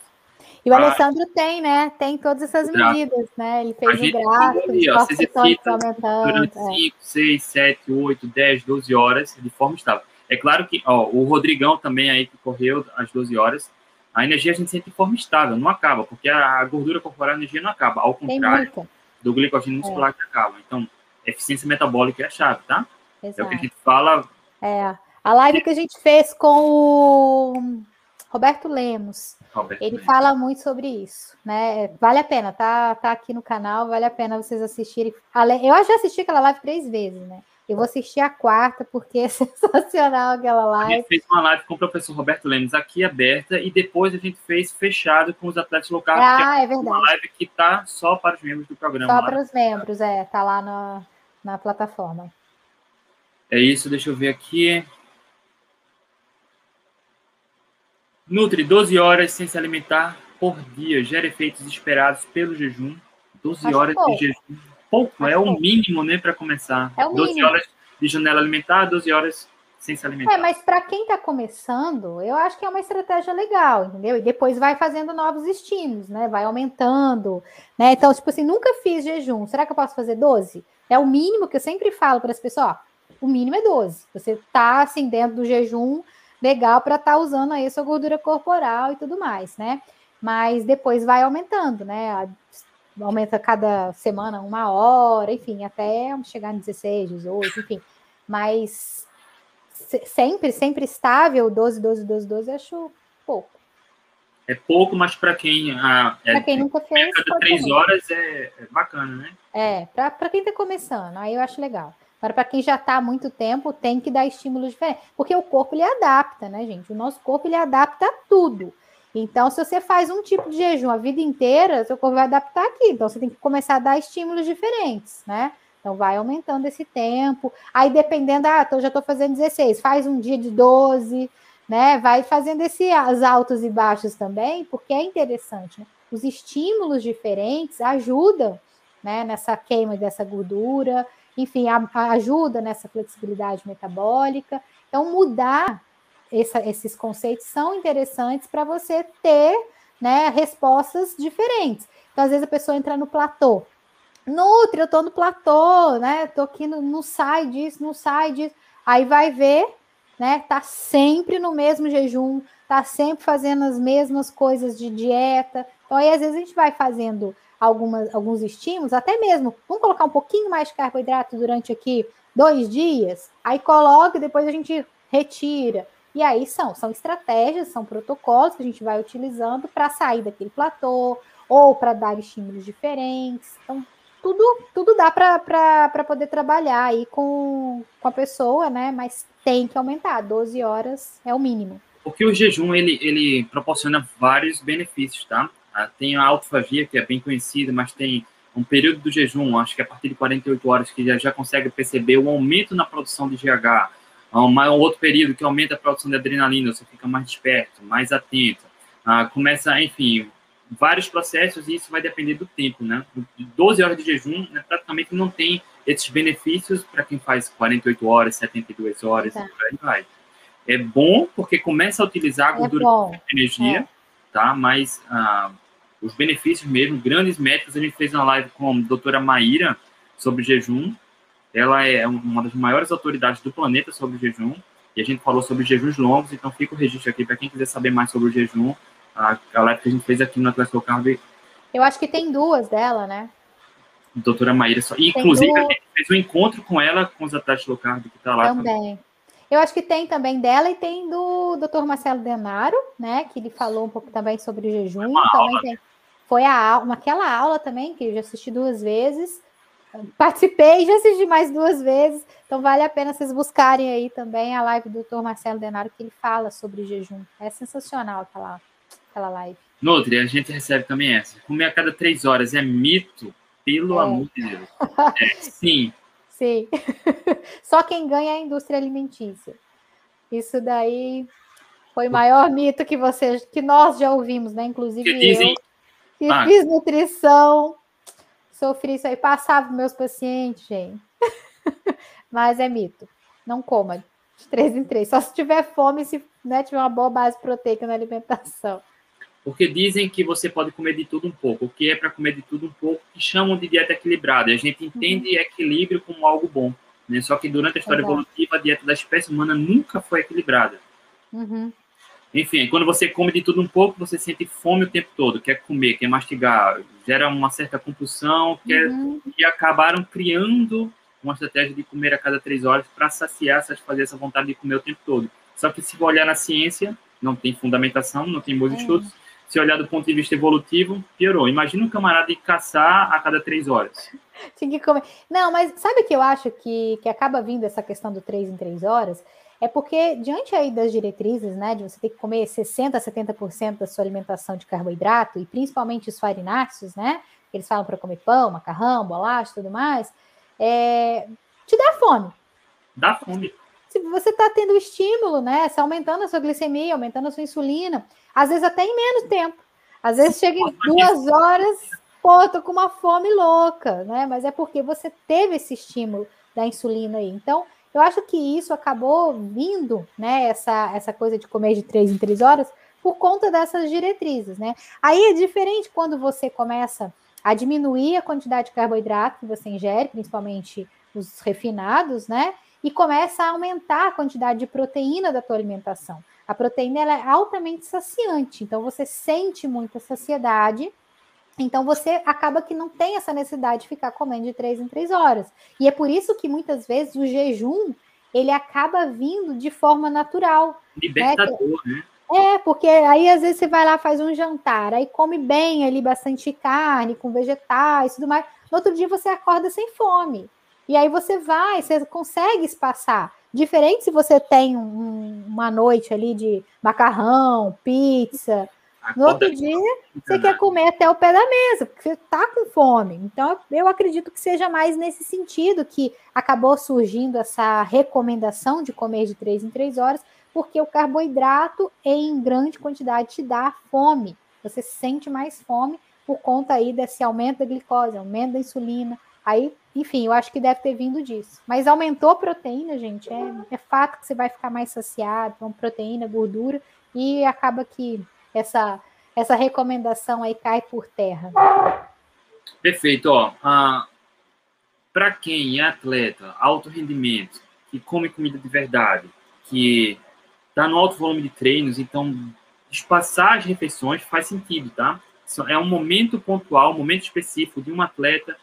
E o ah, Alessandro tem, né? Tem todas essas medidas, né? Ele fez um gráfico, ali, ó, durante 5, 6, 7, 8, 10, 12 horas de forma estável. É claro que ó, o Rodrigão também aí que correu às 12 horas, a energia a gente sente de forma estável, não acaba, porque a gordura corporal, a energia não acaba, ao contrário do glicogênio muscular é. que acaba. Então, eficiência metabólica é a chave, tá? Exato. É o que a gente fala. É. A live que a gente fez com o Roberto Lemos. Roberto ele Lemos. fala muito sobre isso, né? Vale a pena, tá, tá aqui no canal, vale a pena vocês assistirem. Eu já assisti aquela live três vezes, né? Eu vou assistir a quarta, porque é sensacional aquela live. A gente fez uma live com o professor Roberto Lemos aqui aberta, e depois a gente fez fechado com os atletas locais. Ah, é, é verdade. Uma live que tá só para os membros do programa. Só para os membros, é, tá lá na, na plataforma. É isso, deixa eu ver aqui. Nutre 12 horas sem se alimentar por dia, gera efeitos esperados pelo jejum. 12 Acho horas pouco. de jejum. Pouco, Acho é pouco. o mínimo, né, para começar. É o 12 mínimo. horas de janela alimentar, 12 horas sem se alimentar. É, mas para quem está começando, eu acho que é uma estratégia legal, entendeu? E depois vai fazendo novos estímulos, né? Vai aumentando, né? Então, tipo assim, nunca fiz jejum. Será que eu posso fazer 12? É o mínimo que eu sempre falo para as pessoas, ó, o mínimo é 12. Você tá assim dentro do jejum, legal para estar tá usando aí a sua gordura corporal e tudo mais, né? Mas depois vai aumentando, né? Aumenta cada semana uma hora, enfim, até chegar em 16, 18, enfim. Mas sempre, sempre estável, 12, 12, 12, 12, acho pouco. é pouco, mas para quem. Ah, é, para quem nunca fez. Cada três horas é, é, bacana, né? É, para quem está começando, aí eu acho legal. Agora, para quem já está há muito tempo, tem que dar estímulos diferentes. Porque o corpo ele adapta, né, gente? O nosso corpo ele adapta tudo. Então, se você faz um tipo de jejum a vida inteira, seu corpo vai adaptar aqui. Então, você tem que começar a dar estímulos diferentes, né? Então, vai aumentando esse tempo. Aí, dependendo, ah, então já estou fazendo 16, faz um dia de 12, né? Vai fazendo esses altos e baixos também, porque é interessante, né? Os estímulos diferentes ajudam né, nessa queima dessa gordura, enfim, a, a ajuda nessa flexibilidade metabólica. Então, mudar essa, esses conceitos são interessantes para você ter né, respostas diferentes. Então, às vezes a pessoa entra no platô. Nutri, eu estou no platô, né? Tô aqui, no, não sai disso, não sai disso. Aí vai ver, né? Tá sempre no mesmo jejum, tá sempre fazendo as mesmas coisas de dieta. Então, aí, às vezes, a gente vai fazendo algumas, alguns estímulos, até mesmo, vamos colocar um pouquinho mais de carboidrato durante aqui dois dias, aí coloca e depois a gente retira. E aí são, são estratégias, são protocolos que a gente vai utilizando para sair daquele platô ou para dar estímulos diferentes. Então, tudo, tudo dá para poder trabalhar aí com, com a pessoa, né? Mas tem que aumentar, 12 horas é o mínimo. Porque o jejum, ele, ele proporciona vários benefícios, tá? Ah, tem a autofagia, que é bem conhecida, mas tem um período do jejum, acho que a partir de 48 horas, que já, já consegue perceber o aumento na produção de GH, um, um outro período que aumenta a produção de adrenalina, você fica mais desperto, mais atento. Uh, começa, enfim, vários processos e isso vai depender do tempo, né? De 12 horas de jejum, né, praticamente não tem esses benefícios para quem faz 48 horas, 72 horas, tá. e aí vai. É bom porque começa a utilizar a é gordura é de energia, é. tá? Mas uh, os benefícios mesmo, grandes métricos, a gente fez uma live com a doutora Maíra sobre jejum, ela é uma das maiores autoridades do planeta sobre jejum, e a gente falou sobre jejuns longos, então fica o registro aqui para quem quiser saber mais sobre o jejum, a, a live que a gente fez aqui no Atlético Carb. Eu acho que tem duas dela, né? Doutora Maíra, só. inclusive duas... a gente fez um encontro com ela, com os atletas low carb que está lá. Também. Eu acho que tem também dela e tem do Dr. Marcelo Denaro, né? Que ele falou um pouco também sobre o jejum. Também tem, foi a aula, aquela aula também, que eu já assisti duas vezes. Participei, já assisti mais duas vezes, então vale a pena vocês buscarem aí também a live do Dr. Marcelo Denaro, que ele fala sobre jejum. É sensacional aquela, aquela live. Nutri, a gente recebe também essa. Comer a cada três horas é mito? Pelo é. amor de Deus. É, sim. Sim. Só quem ganha é a indústria alimentícia. Isso daí foi o maior mito que vocês, que nós já ouvimos, né? Inclusive que dizem... que ah. fiz nutrição, Sofri isso aí, passava para meus pacientes, gente. Mas é mito. Não coma de três em três. Só se tiver fome e se né, tiver uma boa base proteica na alimentação. Porque dizem que você pode comer de tudo um pouco. O que é para comer de tudo um pouco, que chamam de dieta equilibrada. E a gente entende uhum. equilíbrio como algo bom. Né? Só que durante a história Exato. evolutiva, a dieta da espécie humana nunca foi equilibrada. Uhum. Enfim, quando você come de tudo um pouco, você sente fome o tempo todo, quer comer, quer mastigar, gera uma certa compulsão, quer, uhum. e acabaram criando uma estratégia de comer a cada três horas para saciar, satisfazer essa vontade de comer o tempo todo. Só que se olhar na ciência, não tem fundamentação, não tem bons é. estudos. Se olhar do ponto de vista evolutivo, piorou. Imagina um camarada de caçar a cada três horas. Tinha que comer. Não, mas sabe que eu acho que, que acaba vindo essa questão do três em três horas? É porque, diante aí das diretrizes, né, de você ter que comer 60% a 70% da sua alimentação de carboidrato, e principalmente os farináceos, né, que eles falam para comer pão, macarrão, bolacha tudo mais, é, te dá fome. Dá fome. Se você está tendo estímulo, né, você aumentando a sua glicemia, aumentando a sua insulina, às vezes até em menos tempo. Às vezes chega em duas horas, pô, tô com uma fome louca, né, mas é porque você teve esse estímulo da insulina aí. Então, eu acho que isso acabou vindo, né, essa, essa coisa de comer de três em três horas, por conta dessas diretrizes, né? Aí é diferente quando você começa a diminuir a quantidade de carboidrato que você ingere, principalmente os refinados, né? E começa a aumentar a quantidade de proteína da tua alimentação. A proteína é altamente saciante, então você sente muita saciedade então você acaba que não tem essa necessidade de ficar comendo de três em três horas. E é por isso que muitas vezes o jejum ele acaba vindo de forma natural. Libertador, né? né? É, porque aí às vezes você vai lá, faz um jantar, aí come bem ali bastante carne, com vegetais e tudo mais. No outro dia você acorda sem fome. E aí você vai, você consegue espaçar. Diferente se você tem um, uma noite ali de macarrão, pizza. No outro dia, você quer comer até o pé da mesa, porque você está com fome. Então, eu acredito que seja mais nesse sentido que acabou surgindo essa recomendação de comer de três em três horas, porque o carboidrato em grande quantidade te dá fome. Você sente mais fome por conta aí desse aumento da glicose, aumento da insulina. Aí enfim, eu acho que deve ter vindo disso. Mas aumentou a proteína, gente. É, é fato que você vai ficar mais saciado com então, proteína, gordura, e acaba que essa, essa recomendação aí cai por terra. Perfeito. Ó, ah, Para quem é atleta, alto rendimento, que come comida de verdade, que está no alto volume de treinos, então espaçar as refeições faz sentido, tá? É um momento pontual, um momento específico de um atleta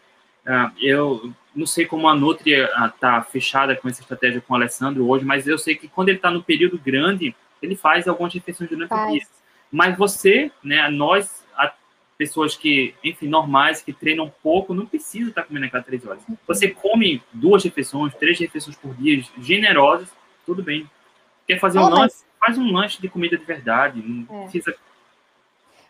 ah, eu não sei como a Nutri está ah, fechada com essa estratégia com o Alessandro hoje, mas eu sei que quando ele está no período grande, ele faz algumas refeições durante faz. o dia. Mas você, né, nós, pessoas que, enfim, normais, que treinam pouco, não precisa estar comendo a cada três horas. Você come duas refeições, três refeições por dia, generosas, tudo bem. Quer fazer um lanche? Faz um lanche de comida de verdade. Não é. precisa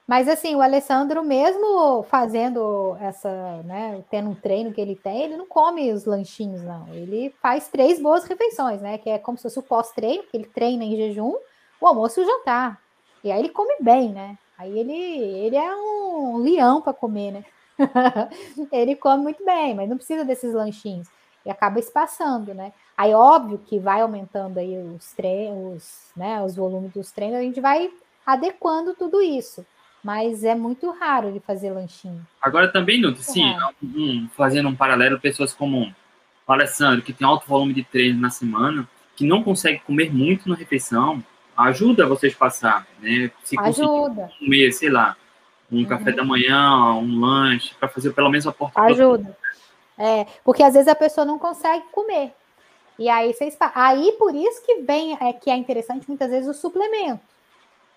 mas assim, o Alessandro, mesmo fazendo essa, né, tendo um treino que ele tem, ele não come os lanchinhos, não. Ele faz três boas refeições, né? Que é como se fosse o pós-treino, que ele treina em jejum, o almoço e o jantar. E aí ele come bem, né? Aí ele, ele é um leão para comer, né? ele come muito bem, mas não precisa desses lanchinhos. E acaba espaçando, né? Aí, óbvio que vai aumentando aí os treinos, né? Os volumes dos treinos, a gente vai adequando tudo isso mas é muito raro ele fazer lanchinho. Agora também, Nuto, sim, um, fazendo um paralelo, pessoas como o Alessandro, que tem alto volume de treino na semana, que não consegue comer muito na refeição, ajuda vocês a passar, né? Se ajuda. comer, sei lá, um uhum. café da manhã, um lanche, para fazer pelo menos a porta. Ajuda. É, porque às vezes a pessoa não consegue comer. E aí vocês aí por isso que vem é que é interessante muitas vezes o suplemento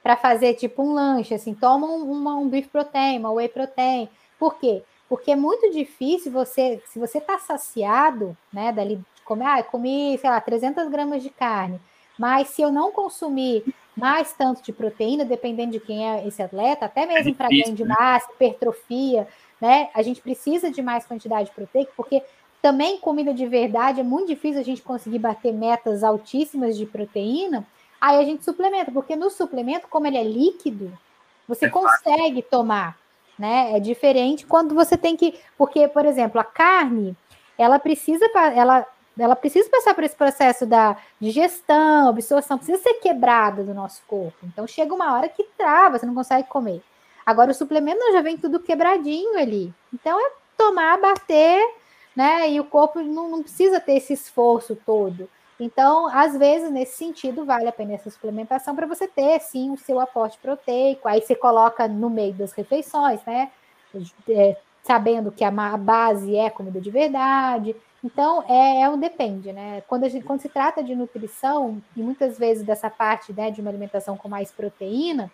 para fazer tipo um lanche, assim, toma um, uma, um beef protein, uma whey protein. Por quê? Porque é muito difícil você, se você está saciado, né, dali comer, ah, comi, sei lá, 300 gramas de carne, mas se eu não consumir mais tanto de proteína, dependendo de quem é esse atleta, até mesmo é para ganho de né? massa, hipertrofia, né, a gente precisa de mais quantidade de proteína, porque também comida de verdade é muito difícil a gente conseguir bater metas altíssimas de proteína, Aí a gente suplementa, porque no suplemento, como ele é líquido, você é consegue fácil. tomar, né? É diferente quando você tem que, porque, por exemplo, a carne, ela precisa, ela, ela precisa passar por esse processo da digestão, absorção, precisa ser quebrada do nosso corpo. Então chega uma hora que trava, você não consegue comer. Agora o suplemento não, já vem tudo quebradinho ali. Então é tomar, bater, né? E o corpo não, não precisa ter esse esforço todo. Então, às vezes, nesse sentido, vale a pena essa suplementação para você ter, sim, o seu aporte proteico. Aí você coloca no meio das refeições, né? É, sabendo que a base é comida de verdade. Então, é, é um depende, né? Quando, gente, quando se trata de nutrição, e muitas vezes dessa parte né, de uma alimentação com mais proteína,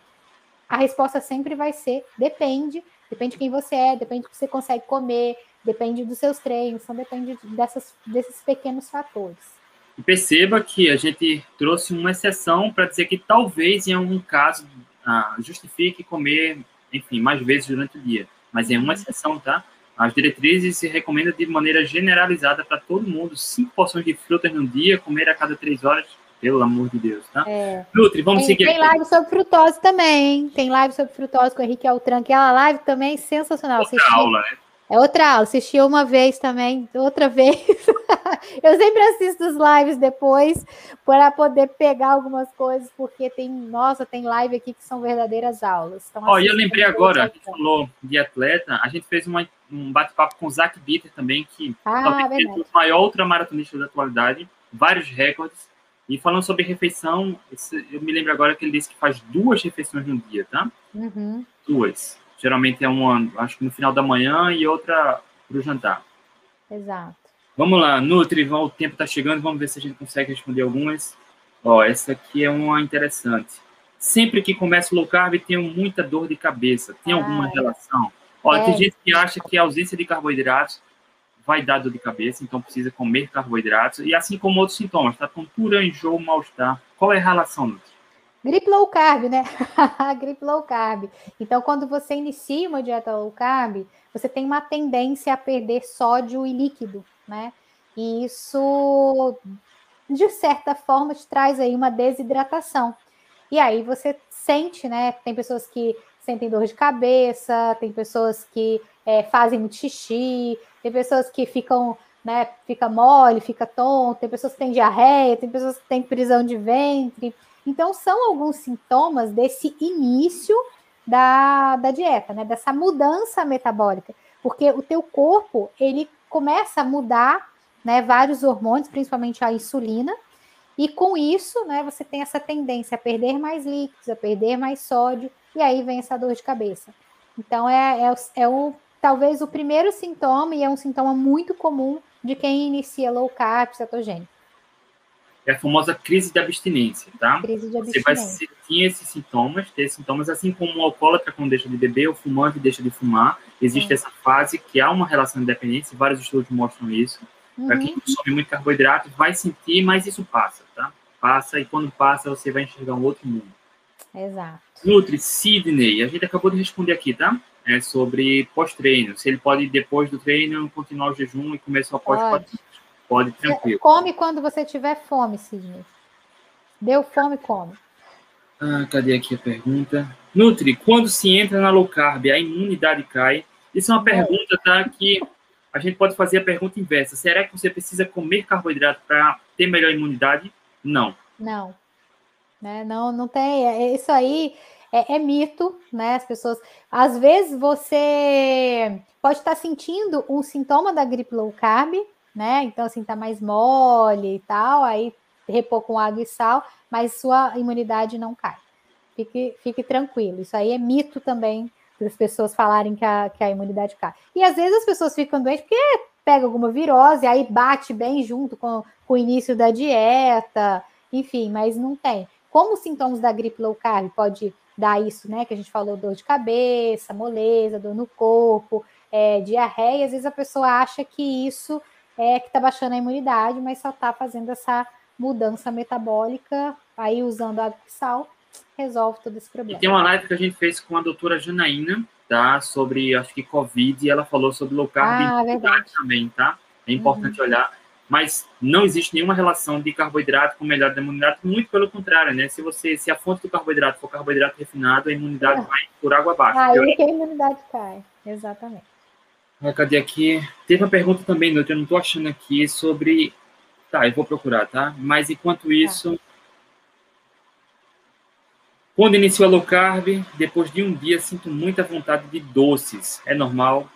a resposta sempre vai ser depende, depende de quem você é, depende do que você consegue comer, depende dos seus treinos, então depende dessas, desses pequenos fatores. E perceba que a gente trouxe uma exceção para dizer que talvez em algum caso ah, justifique comer, enfim, mais vezes durante o dia. Mas é uma exceção, tá? As diretrizes se recomendam de maneira generalizada para todo mundo, cinco porções de frutas no dia, comer a cada três horas, pelo amor de Deus, tá? É. Nutri, vamos tem, seguir Tem live sobre frutose também, hein? Tem live sobre frutose com o Henrique Altran, que é uma live também sensacional. Outra aula, né? É outra aula, assisti uma vez também, outra vez. eu sempre assisto os lives depois para poder pegar algumas coisas, porque tem, nossa, tem live aqui que são verdadeiras aulas. Então, Ó, oh, e eu lembrei agora, a gente falou de atleta, a gente fez uma, um bate-papo com o Zach Bitter também, que ah, talvez seja o maior ultramaratonista da atualidade, vários recordes. E falando sobre refeição, eu me lembro agora que ele disse que faz duas refeições no dia, tá? Uhum. Duas. Geralmente é uma, acho que no final da manhã e outra para o jantar. Exato. Vamos lá, Nutri, o tempo está chegando, vamos ver se a gente consegue responder algumas. Ó, essa aqui é uma interessante. sempre que começa o low carb, tenho muita dor de cabeça. Tem alguma ah, relação? Olha, é. tem gente que acha que a ausência de carboidratos vai dar dor de cabeça, então precisa comer carboidratos, e assim como outros sintomas, tá? Tontura, enjoo, mal-estar. Qual é a relação, Nutri? Gripe low carb, né? Gripe low carb. Então, quando você inicia uma dieta low carb, você tem uma tendência a perder sódio e líquido, né? E isso, de certa forma, te traz aí uma desidratação. E aí você sente, né? Tem pessoas que sentem dor de cabeça, tem pessoas que é, fazem muito xixi, tem pessoas que ficam, né, fica mole, fica tonto, tem pessoas que têm diarreia, tem pessoas que têm prisão de ventre. Então, são alguns sintomas desse início da, da dieta, né, dessa mudança metabólica, porque o teu corpo, ele começa a mudar, né, vários hormônios, principalmente a insulina, e com isso, né, você tem essa tendência a perder mais líquidos, a perder mais sódio, e aí vem essa dor de cabeça. Então, é, é, é o, talvez o primeiro sintoma, e é um sintoma muito comum de quem inicia low carb cetogênico. É a famosa crise de abstinência, tá? Crise de abstinência. Você vai sentir esses sintomas, ter sintomas, assim como o alcoólatra quando deixa de beber, o fumante deixa de fumar. Existe Sim. essa fase que há uma relação de dependência, vários estudos mostram isso. Uhum. Para quem consome muito carboidrato, vai sentir, mas isso passa, tá? Passa e quando passa, você vai enxergar um outro mundo. Exato. Nutri, Sidney, a gente acabou de responder aqui, tá? É sobre pós-treino. Se ele pode, depois do treino, continuar o jejum e começar após pode. pode, tranquilo. Come quando você tiver fome, Sidney. Deu fome, come. Ah, cadê aqui a pergunta? Nutri, quando se entra na low carb, a imunidade cai? Isso é uma pergunta, tá? Que a gente pode fazer a pergunta inversa. Será que você precisa comer carboidrato para ter melhor imunidade? Não. Não. Né? Não, não tem. É, isso aí é, é, mito, né? As pessoas. Às vezes você pode estar sentindo um sintoma da gripe low carb, né? Então, assim, tá mais mole e tal, aí repor com água e sal, mas sua imunidade não cai. Fique, fique tranquilo. Isso aí é mito também das pessoas falarem que a, que a imunidade cai. E às vezes as pessoas ficam doentes porque pega alguma virose, aí bate bem junto com, com o início da dieta, enfim, mas não tem. Como os sintomas da gripe low carb pode dar isso, né? Que a gente falou, dor de cabeça, moleza, dor no corpo, é, diarreia, às vezes a pessoa acha que isso é que está baixando a imunidade, mas só está fazendo essa mudança metabólica, aí usando água e sal, resolve todo esse problema. E tem uma live que a gente fez com a doutora Janaína, tá? Sobre, acho que Covid, e ela falou sobre low carb ah, e também, tá? É importante uhum. olhar mas não existe nenhuma relação de carboidrato com melhora da imunidade, muito pelo contrário, né? Se você, se a fonte do carboidrato for carboidrato refinado, a imunidade é. vai por água abaixo. Aí que a imunidade cai, exatamente. Ah, cadê aqui? Teve uma pergunta também, eu não estou achando aqui, sobre... Tá, eu vou procurar, tá? Mas enquanto tá. isso... Tá. Quando iniciou a low carb, depois de um dia, sinto muita vontade de doces. É normal?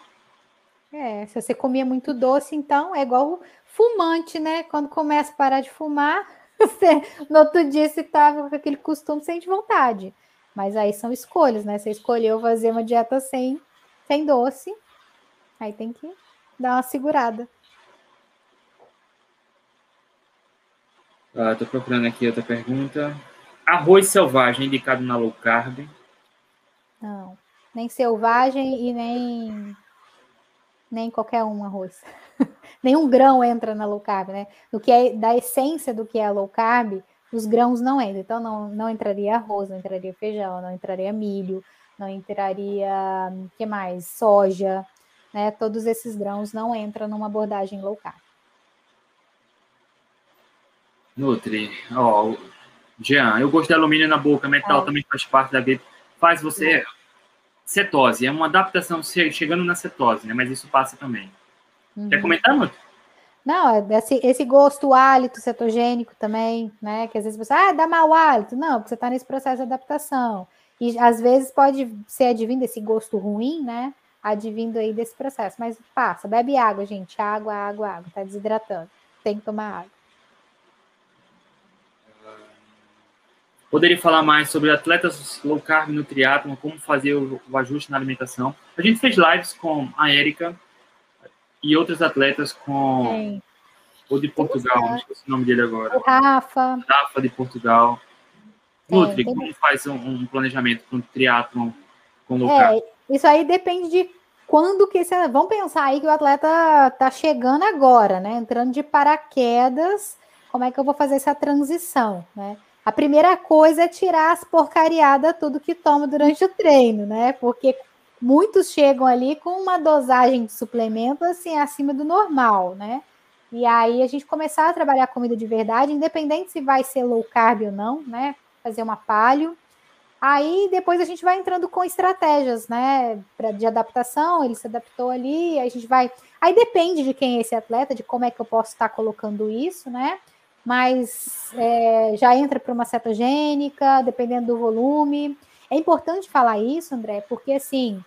É, se você comia muito doce, então é igual Fumante, né? Quando começa a parar de fumar, você, no outro dia você estava com aquele costume, sente vontade. Mas aí são escolhas, né? Você escolheu fazer uma dieta sem, sem doce, aí tem que dar uma segurada. Ah, tô procurando aqui outra pergunta. Arroz selvagem indicado na low carb? Não, nem selvagem e nem nem qualquer um arroz. Nenhum grão entra na low carb, né? No que é da essência do que é a low carb, os grãos não entram. Então, não, não entraria arroz, não entraria feijão, não entraria milho, não entraria, que mais? Soja, né? Todos esses grãos não entram numa abordagem low carb. Nutri, ó, oh, Jean, eu gosto de alumínio na boca, metal é. também faz parte da gripe. Faz você. Cetose, é uma adaptação chegando na cetose, né? Mas isso passa também. Uhum. Quer comentar, Nutri? Não, é esse, esse gosto hálito cetogênico também, né? Que às vezes você, ah, dá mau hálito. Não, porque você está nesse processo de adaptação. E às vezes pode ser advindo esse gosto ruim, né? Advindo aí desse processo. Mas passa, bebe água, gente. Água, água, água. Tá desidratando. Tem que tomar água. Poderia falar mais sobre atletas low carb no triatlon, como fazer o, o ajuste na alimentação. A gente fez lives com a Érica, e outros atletas com o de Portugal, não esqueci o nome dele agora. O Rafa. Rafa de Portugal. Nutri, é, como faz um, um planejamento para um triatlon com low é, Isso aí depende de quando que esse. Vamos pensar aí que o atleta está chegando agora, né? Entrando de paraquedas, como é que eu vou fazer essa transição, né? A primeira coisa é tirar as porcariadas, tudo que toma durante o treino, né? Porque muitos chegam ali com uma dosagem de suplemento assim acima do normal, né? E aí a gente começar a trabalhar comida de verdade, independente se vai ser low carb ou não, né? Fazer uma palio. Aí depois a gente vai entrando com estratégias, né? Pra, de adaptação, ele se adaptou ali, aí a gente vai. Aí depende de quem é esse atleta, de como é que eu posso estar colocando isso, né? Mas é, já entra para uma cetogênica, dependendo do volume. É importante falar isso, André, porque assim,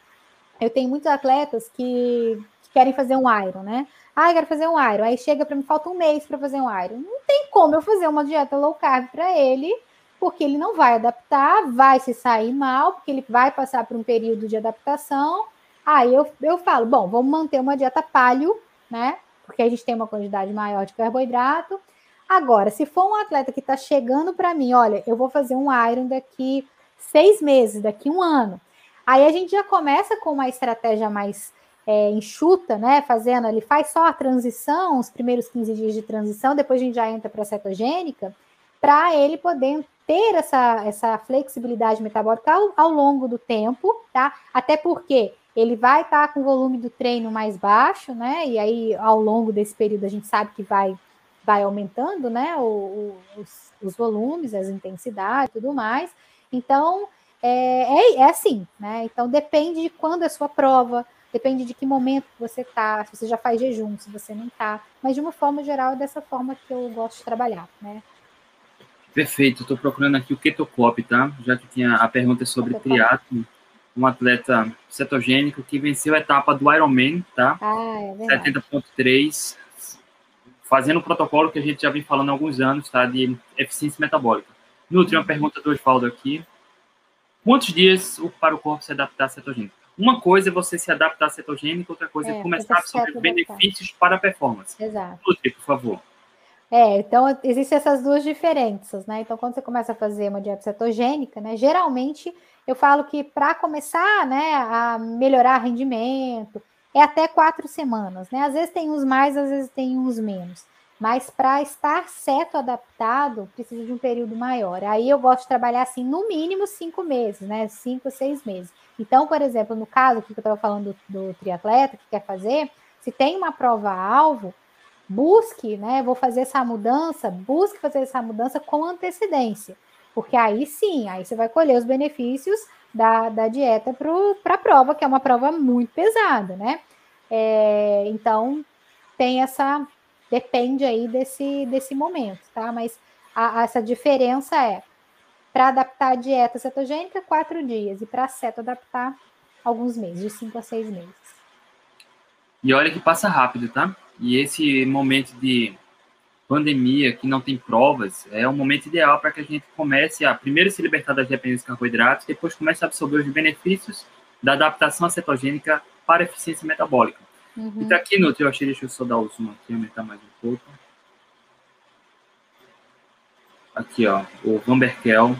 eu tenho muitos atletas que, que querem fazer um Iron, né? Ah, eu quero fazer um Iron. Aí chega para mim, falta um mês para fazer um Iron. Não tem como eu fazer uma dieta low carb para ele, porque ele não vai adaptar, vai se sair mal, porque ele vai passar por um período de adaptação. Aí eu, eu falo, bom, vamos manter uma dieta palio, né? Porque a gente tem uma quantidade maior de carboidrato. Agora, se for um atleta que está chegando para mim, olha, eu vou fazer um Iron daqui seis meses, daqui um ano. Aí a gente já começa com uma estratégia mais é, enxuta, né? Fazendo, ele faz só a transição, os primeiros 15 dias de transição, depois a gente já entra para a cetogênica, para ele poder ter essa, essa flexibilidade metabólica ao, ao, longo do tempo, tá? Até porque ele vai estar tá com o volume do treino mais baixo, né? E aí, ao longo desse período, a gente sabe que vai, vai aumentando, né? O, o, os, os volumes, as intensidades tudo mais. Então, é, é, é assim, né? Então, depende de quando é a sua prova, Depende de que momento você está, se você já faz jejum, se você não está. Mas de uma forma geral, é dessa forma que eu gosto de trabalhar, né? Perfeito, estou procurando aqui o Ketocop, tá? Já que tinha a pergunta sobre triatlo, um atleta cetogênico que venceu a etapa do Ironman, tá? Ah, é 70.3, fazendo o protocolo que a gente já vem falando há alguns anos, tá? De eficiência metabólica. Nutri, uma pergunta do Osvaldo aqui. Quantos dias para o corpo se adaptar à cetogênica? Uma coisa é você se adaptar à cetogênica, outra coisa é, é começar a absorver benefícios para a performance. Exato. Por favor. É, então existem essas duas diferenças, né? Então, quando você começa a fazer uma dieta cetogênica, né? Geralmente eu falo que para começar, né, a melhorar rendimento, é até quatro semanas, né? Às vezes tem uns mais, às vezes tem uns menos. Mas para estar certo adaptado, precisa de um período maior. Aí eu gosto de trabalhar assim, no mínimo cinco meses, né? Cinco, seis meses. Então, por exemplo, no caso que eu estava falando do, do triatleta que quer fazer, se tem uma prova-alvo, busque, né? Vou fazer essa mudança, busque fazer essa mudança com antecedência. Porque aí sim, aí você vai colher os benefícios da, da dieta para a prova, que é uma prova muito pesada, né? É, então, tem essa. Depende aí desse, desse momento, tá? Mas a, a, essa diferença é para adaptar a dieta cetogênica, quatro dias. E para ceto adaptar, alguns meses, de cinco a seis meses. E olha que passa rápido, tá? E esse momento de pandemia, que não tem provas, é um momento ideal para que a gente comece a primeiro se libertar das dependências de carboidratos, depois comece a absorver os benefícios da adaptação cetogênica para eficiência metabólica. Uhum. Então aqui no eu achei, deixa eu só dar o zoom aqui, aumentar mais um pouco. Aqui, ó, o Van Berkel.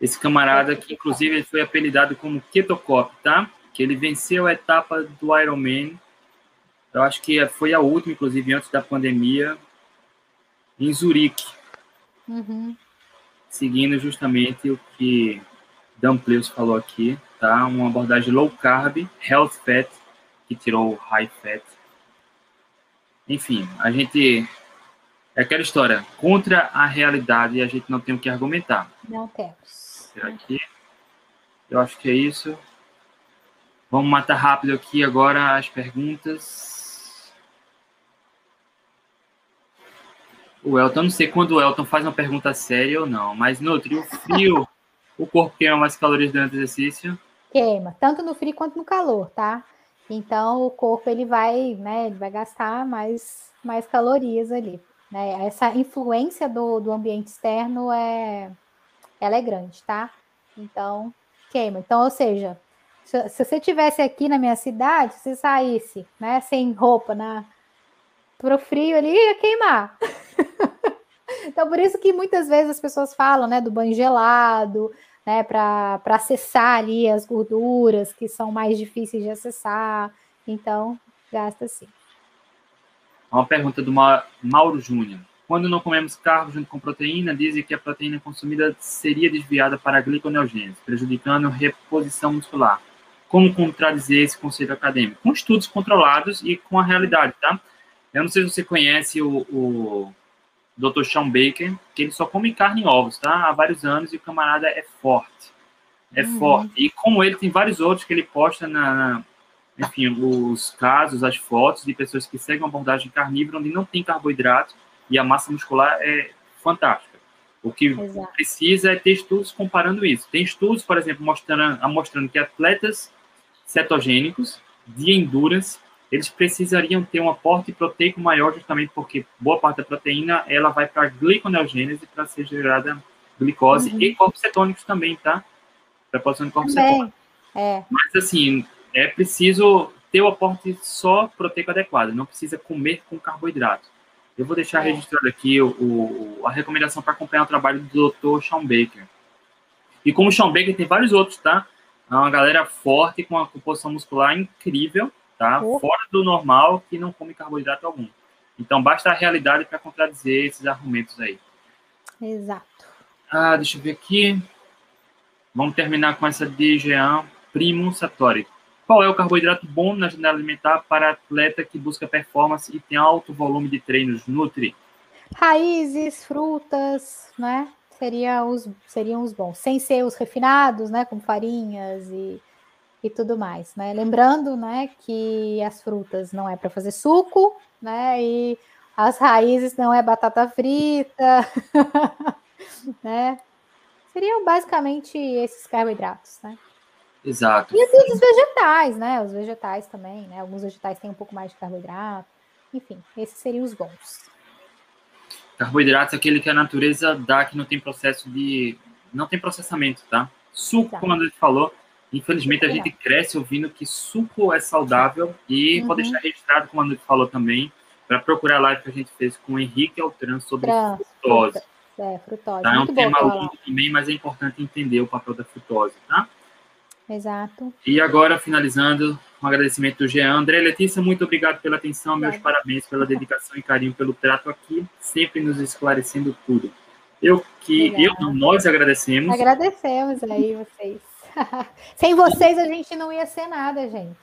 Esse camarada que, inclusive, ele foi apelidado como Ketocop, tá? Que ele venceu a etapa do Ironman. Eu acho que foi a última, inclusive, antes da pandemia, em Zurique. Uhum. Seguindo justamente o que Dan Pleus falou aqui, tá? Uma abordagem low carb, health fat, que tirou high fat. Enfim, a gente é aquela história, contra a realidade a gente não tem o que argumentar. Não temos. Será que? Eu acho que é isso. Vamos matar rápido aqui agora as perguntas. O Elton, não sei quando o Elton faz uma pergunta séria ou não, mas no o frio, o corpo queima mais calorias durante o exercício? Queima, tanto no frio quanto no calor, tá? Então o corpo ele vai, né, ele vai gastar mais, mais calorias ali. Né? Essa influência do, do ambiente externo é, ela é grande, tá? Então, queima. Então, ou seja, se, se você tivesse aqui na minha cidade, se você saísse, né, sem roupa, na pro frio ali, ia queimar. Então, por isso que muitas vezes as pessoas falam, né, do banho gelado, né, para acessar ali as gorduras que são mais difíceis de acessar. Então, gasta sim. Uma pergunta do Mauro Júnior. Quando não comemos carbo junto com proteína, dizem que a proteína consumida seria desviada para a gliconeogênese, prejudicando a reposição muscular. Como contradizer esse conceito acadêmico? Com estudos controlados e com a realidade, tá? Eu não sei se você conhece o, o Dr. Sean Baker, que ele só come carne e ovos, tá? Há vários anos e o camarada é forte. É uhum. forte. E como ele, tem vários outros que ele posta na, enfim, os casos, as fotos de pessoas que seguem uma abordagem carnívora onde não tem carboidrato e a massa muscular é fantástica. O que Exato. precisa é ter estudos comparando isso. Tem estudos, por exemplo, mostrando, mostrando que atletas cetogênicos de endurance, eles precisariam ter um aporte proteico maior justamente porque boa parte da proteína ela vai para a gliconeogênese para ser gerada glicose uhum. e corpos cetônicos também, tá? Para produção de corpos cetônicos. É. Mas assim, é preciso ter o aporte só proteico adequado, não precisa comer com carboidrato. Eu vou deixar é. registrado aqui o, o, a recomendação para acompanhar o trabalho do Dr. Sean Baker. E como o Sean Baker tem vários outros, tá? É uma galera forte, com uma composição muscular incrível, tá? Oh. Fora do normal, que não come carboidrato algum. Então, basta a realidade para contradizer esses argumentos aí. Exato. Ah, deixa eu ver aqui. Vamos terminar com essa de Jean Primo Satori. Qual é o carboidrato bom na janela alimentar para atleta que busca performance e tem alto volume de treinos Nutri? Raízes, frutas, né? Seria os, seriam os bons, sem ser os refinados, né? Como farinhas e, e tudo mais, né? Lembrando, né, que as frutas não é para fazer suco, né? E as raízes não é batata frita, né? Seriam basicamente esses carboidratos, né? Exato. E assim, os vegetais, né? Os vegetais também, né? Alguns vegetais têm um pouco mais de carboidrato. Enfim, esses seriam os bons. Carboidratos é aquele que a natureza dá que não tem processo de. não tem processamento, tá? Suco, Exato. como a gente falou, infelizmente a gente cresce ouvindo que suco é saudável e uhum. pode deixar registrado, como a gente falou também, para procurar a live que a gente fez com o Henrique Altran sobre Trans, frutose. É, frutose. Tá? É um tema longo também, mas é importante entender o papel da frutose, tá? Exato. E agora, finalizando, um agradecimento do Jean. André Letícia, muito obrigado pela atenção, meus parabéns pela dedicação e carinho pelo trato aqui, sempre nos esclarecendo tudo. Eu que eu, nós agradecemos. Agradecemos aí vocês. Sem vocês a gente não ia ser nada, gente.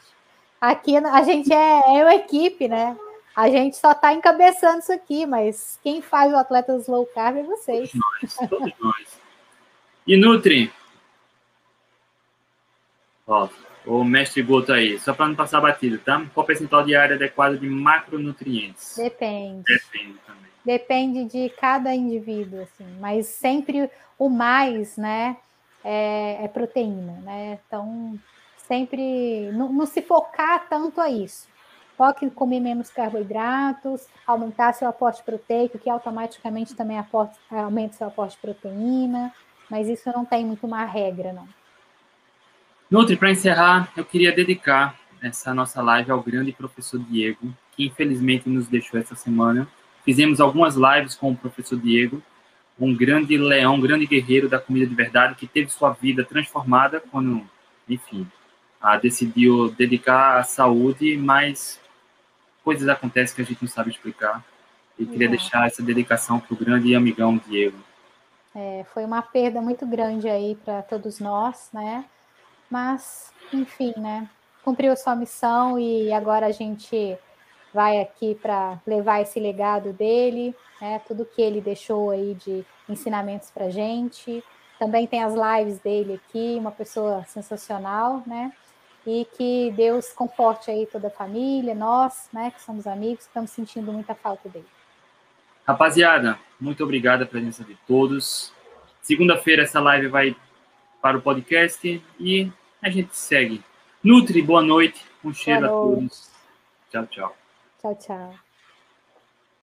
Aqui a gente é, é uma equipe, né? A gente só está encabeçando isso aqui, mas quem faz o Atletas Low Carb é vocês. Todos nós, todos nós. E Nutri, Ó, o mestre Goto aí, só para não passar batido, tá? Qual o percentual de área adequada de macronutrientes? Depende. Depende também. Depende de cada indivíduo, assim, mas sempre o mais, né, é, é proteína, né? Então, sempre não, não, se focar tanto a isso. Foque comer menos carboidratos, aumentar seu aporte proteico, que automaticamente também aumenta seu aporte de proteína, mas isso não tem muito uma regra, não. Nutri, para encerrar, eu queria dedicar essa nossa live ao grande professor Diego, que infelizmente nos deixou essa semana. Fizemos algumas lives com o professor Diego, um grande leão, um grande guerreiro da comida de verdade, que teve sua vida transformada quando, enfim, ah, decidiu dedicar à saúde, mas coisas acontecem que a gente não sabe explicar. E queria é. deixar essa dedicação para o grande amigão Diego. É, foi uma perda muito grande aí para todos nós, né? Mas, enfim, né? Cumpriu sua missão e agora a gente vai aqui para levar esse legado dele, né? Tudo que ele deixou aí de ensinamentos para gente. Também tem as lives dele aqui, uma pessoa sensacional, né? E que Deus conforte aí toda a família, nós, né, que somos amigos, estamos sentindo muita falta dele. Rapaziada, muito obrigado a presença de todos. Segunda-feira essa live vai para o podcast e a gente segue. Nutri, boa noite. Um cheiro a todos. Tchau, tchau. Tchau, tchau.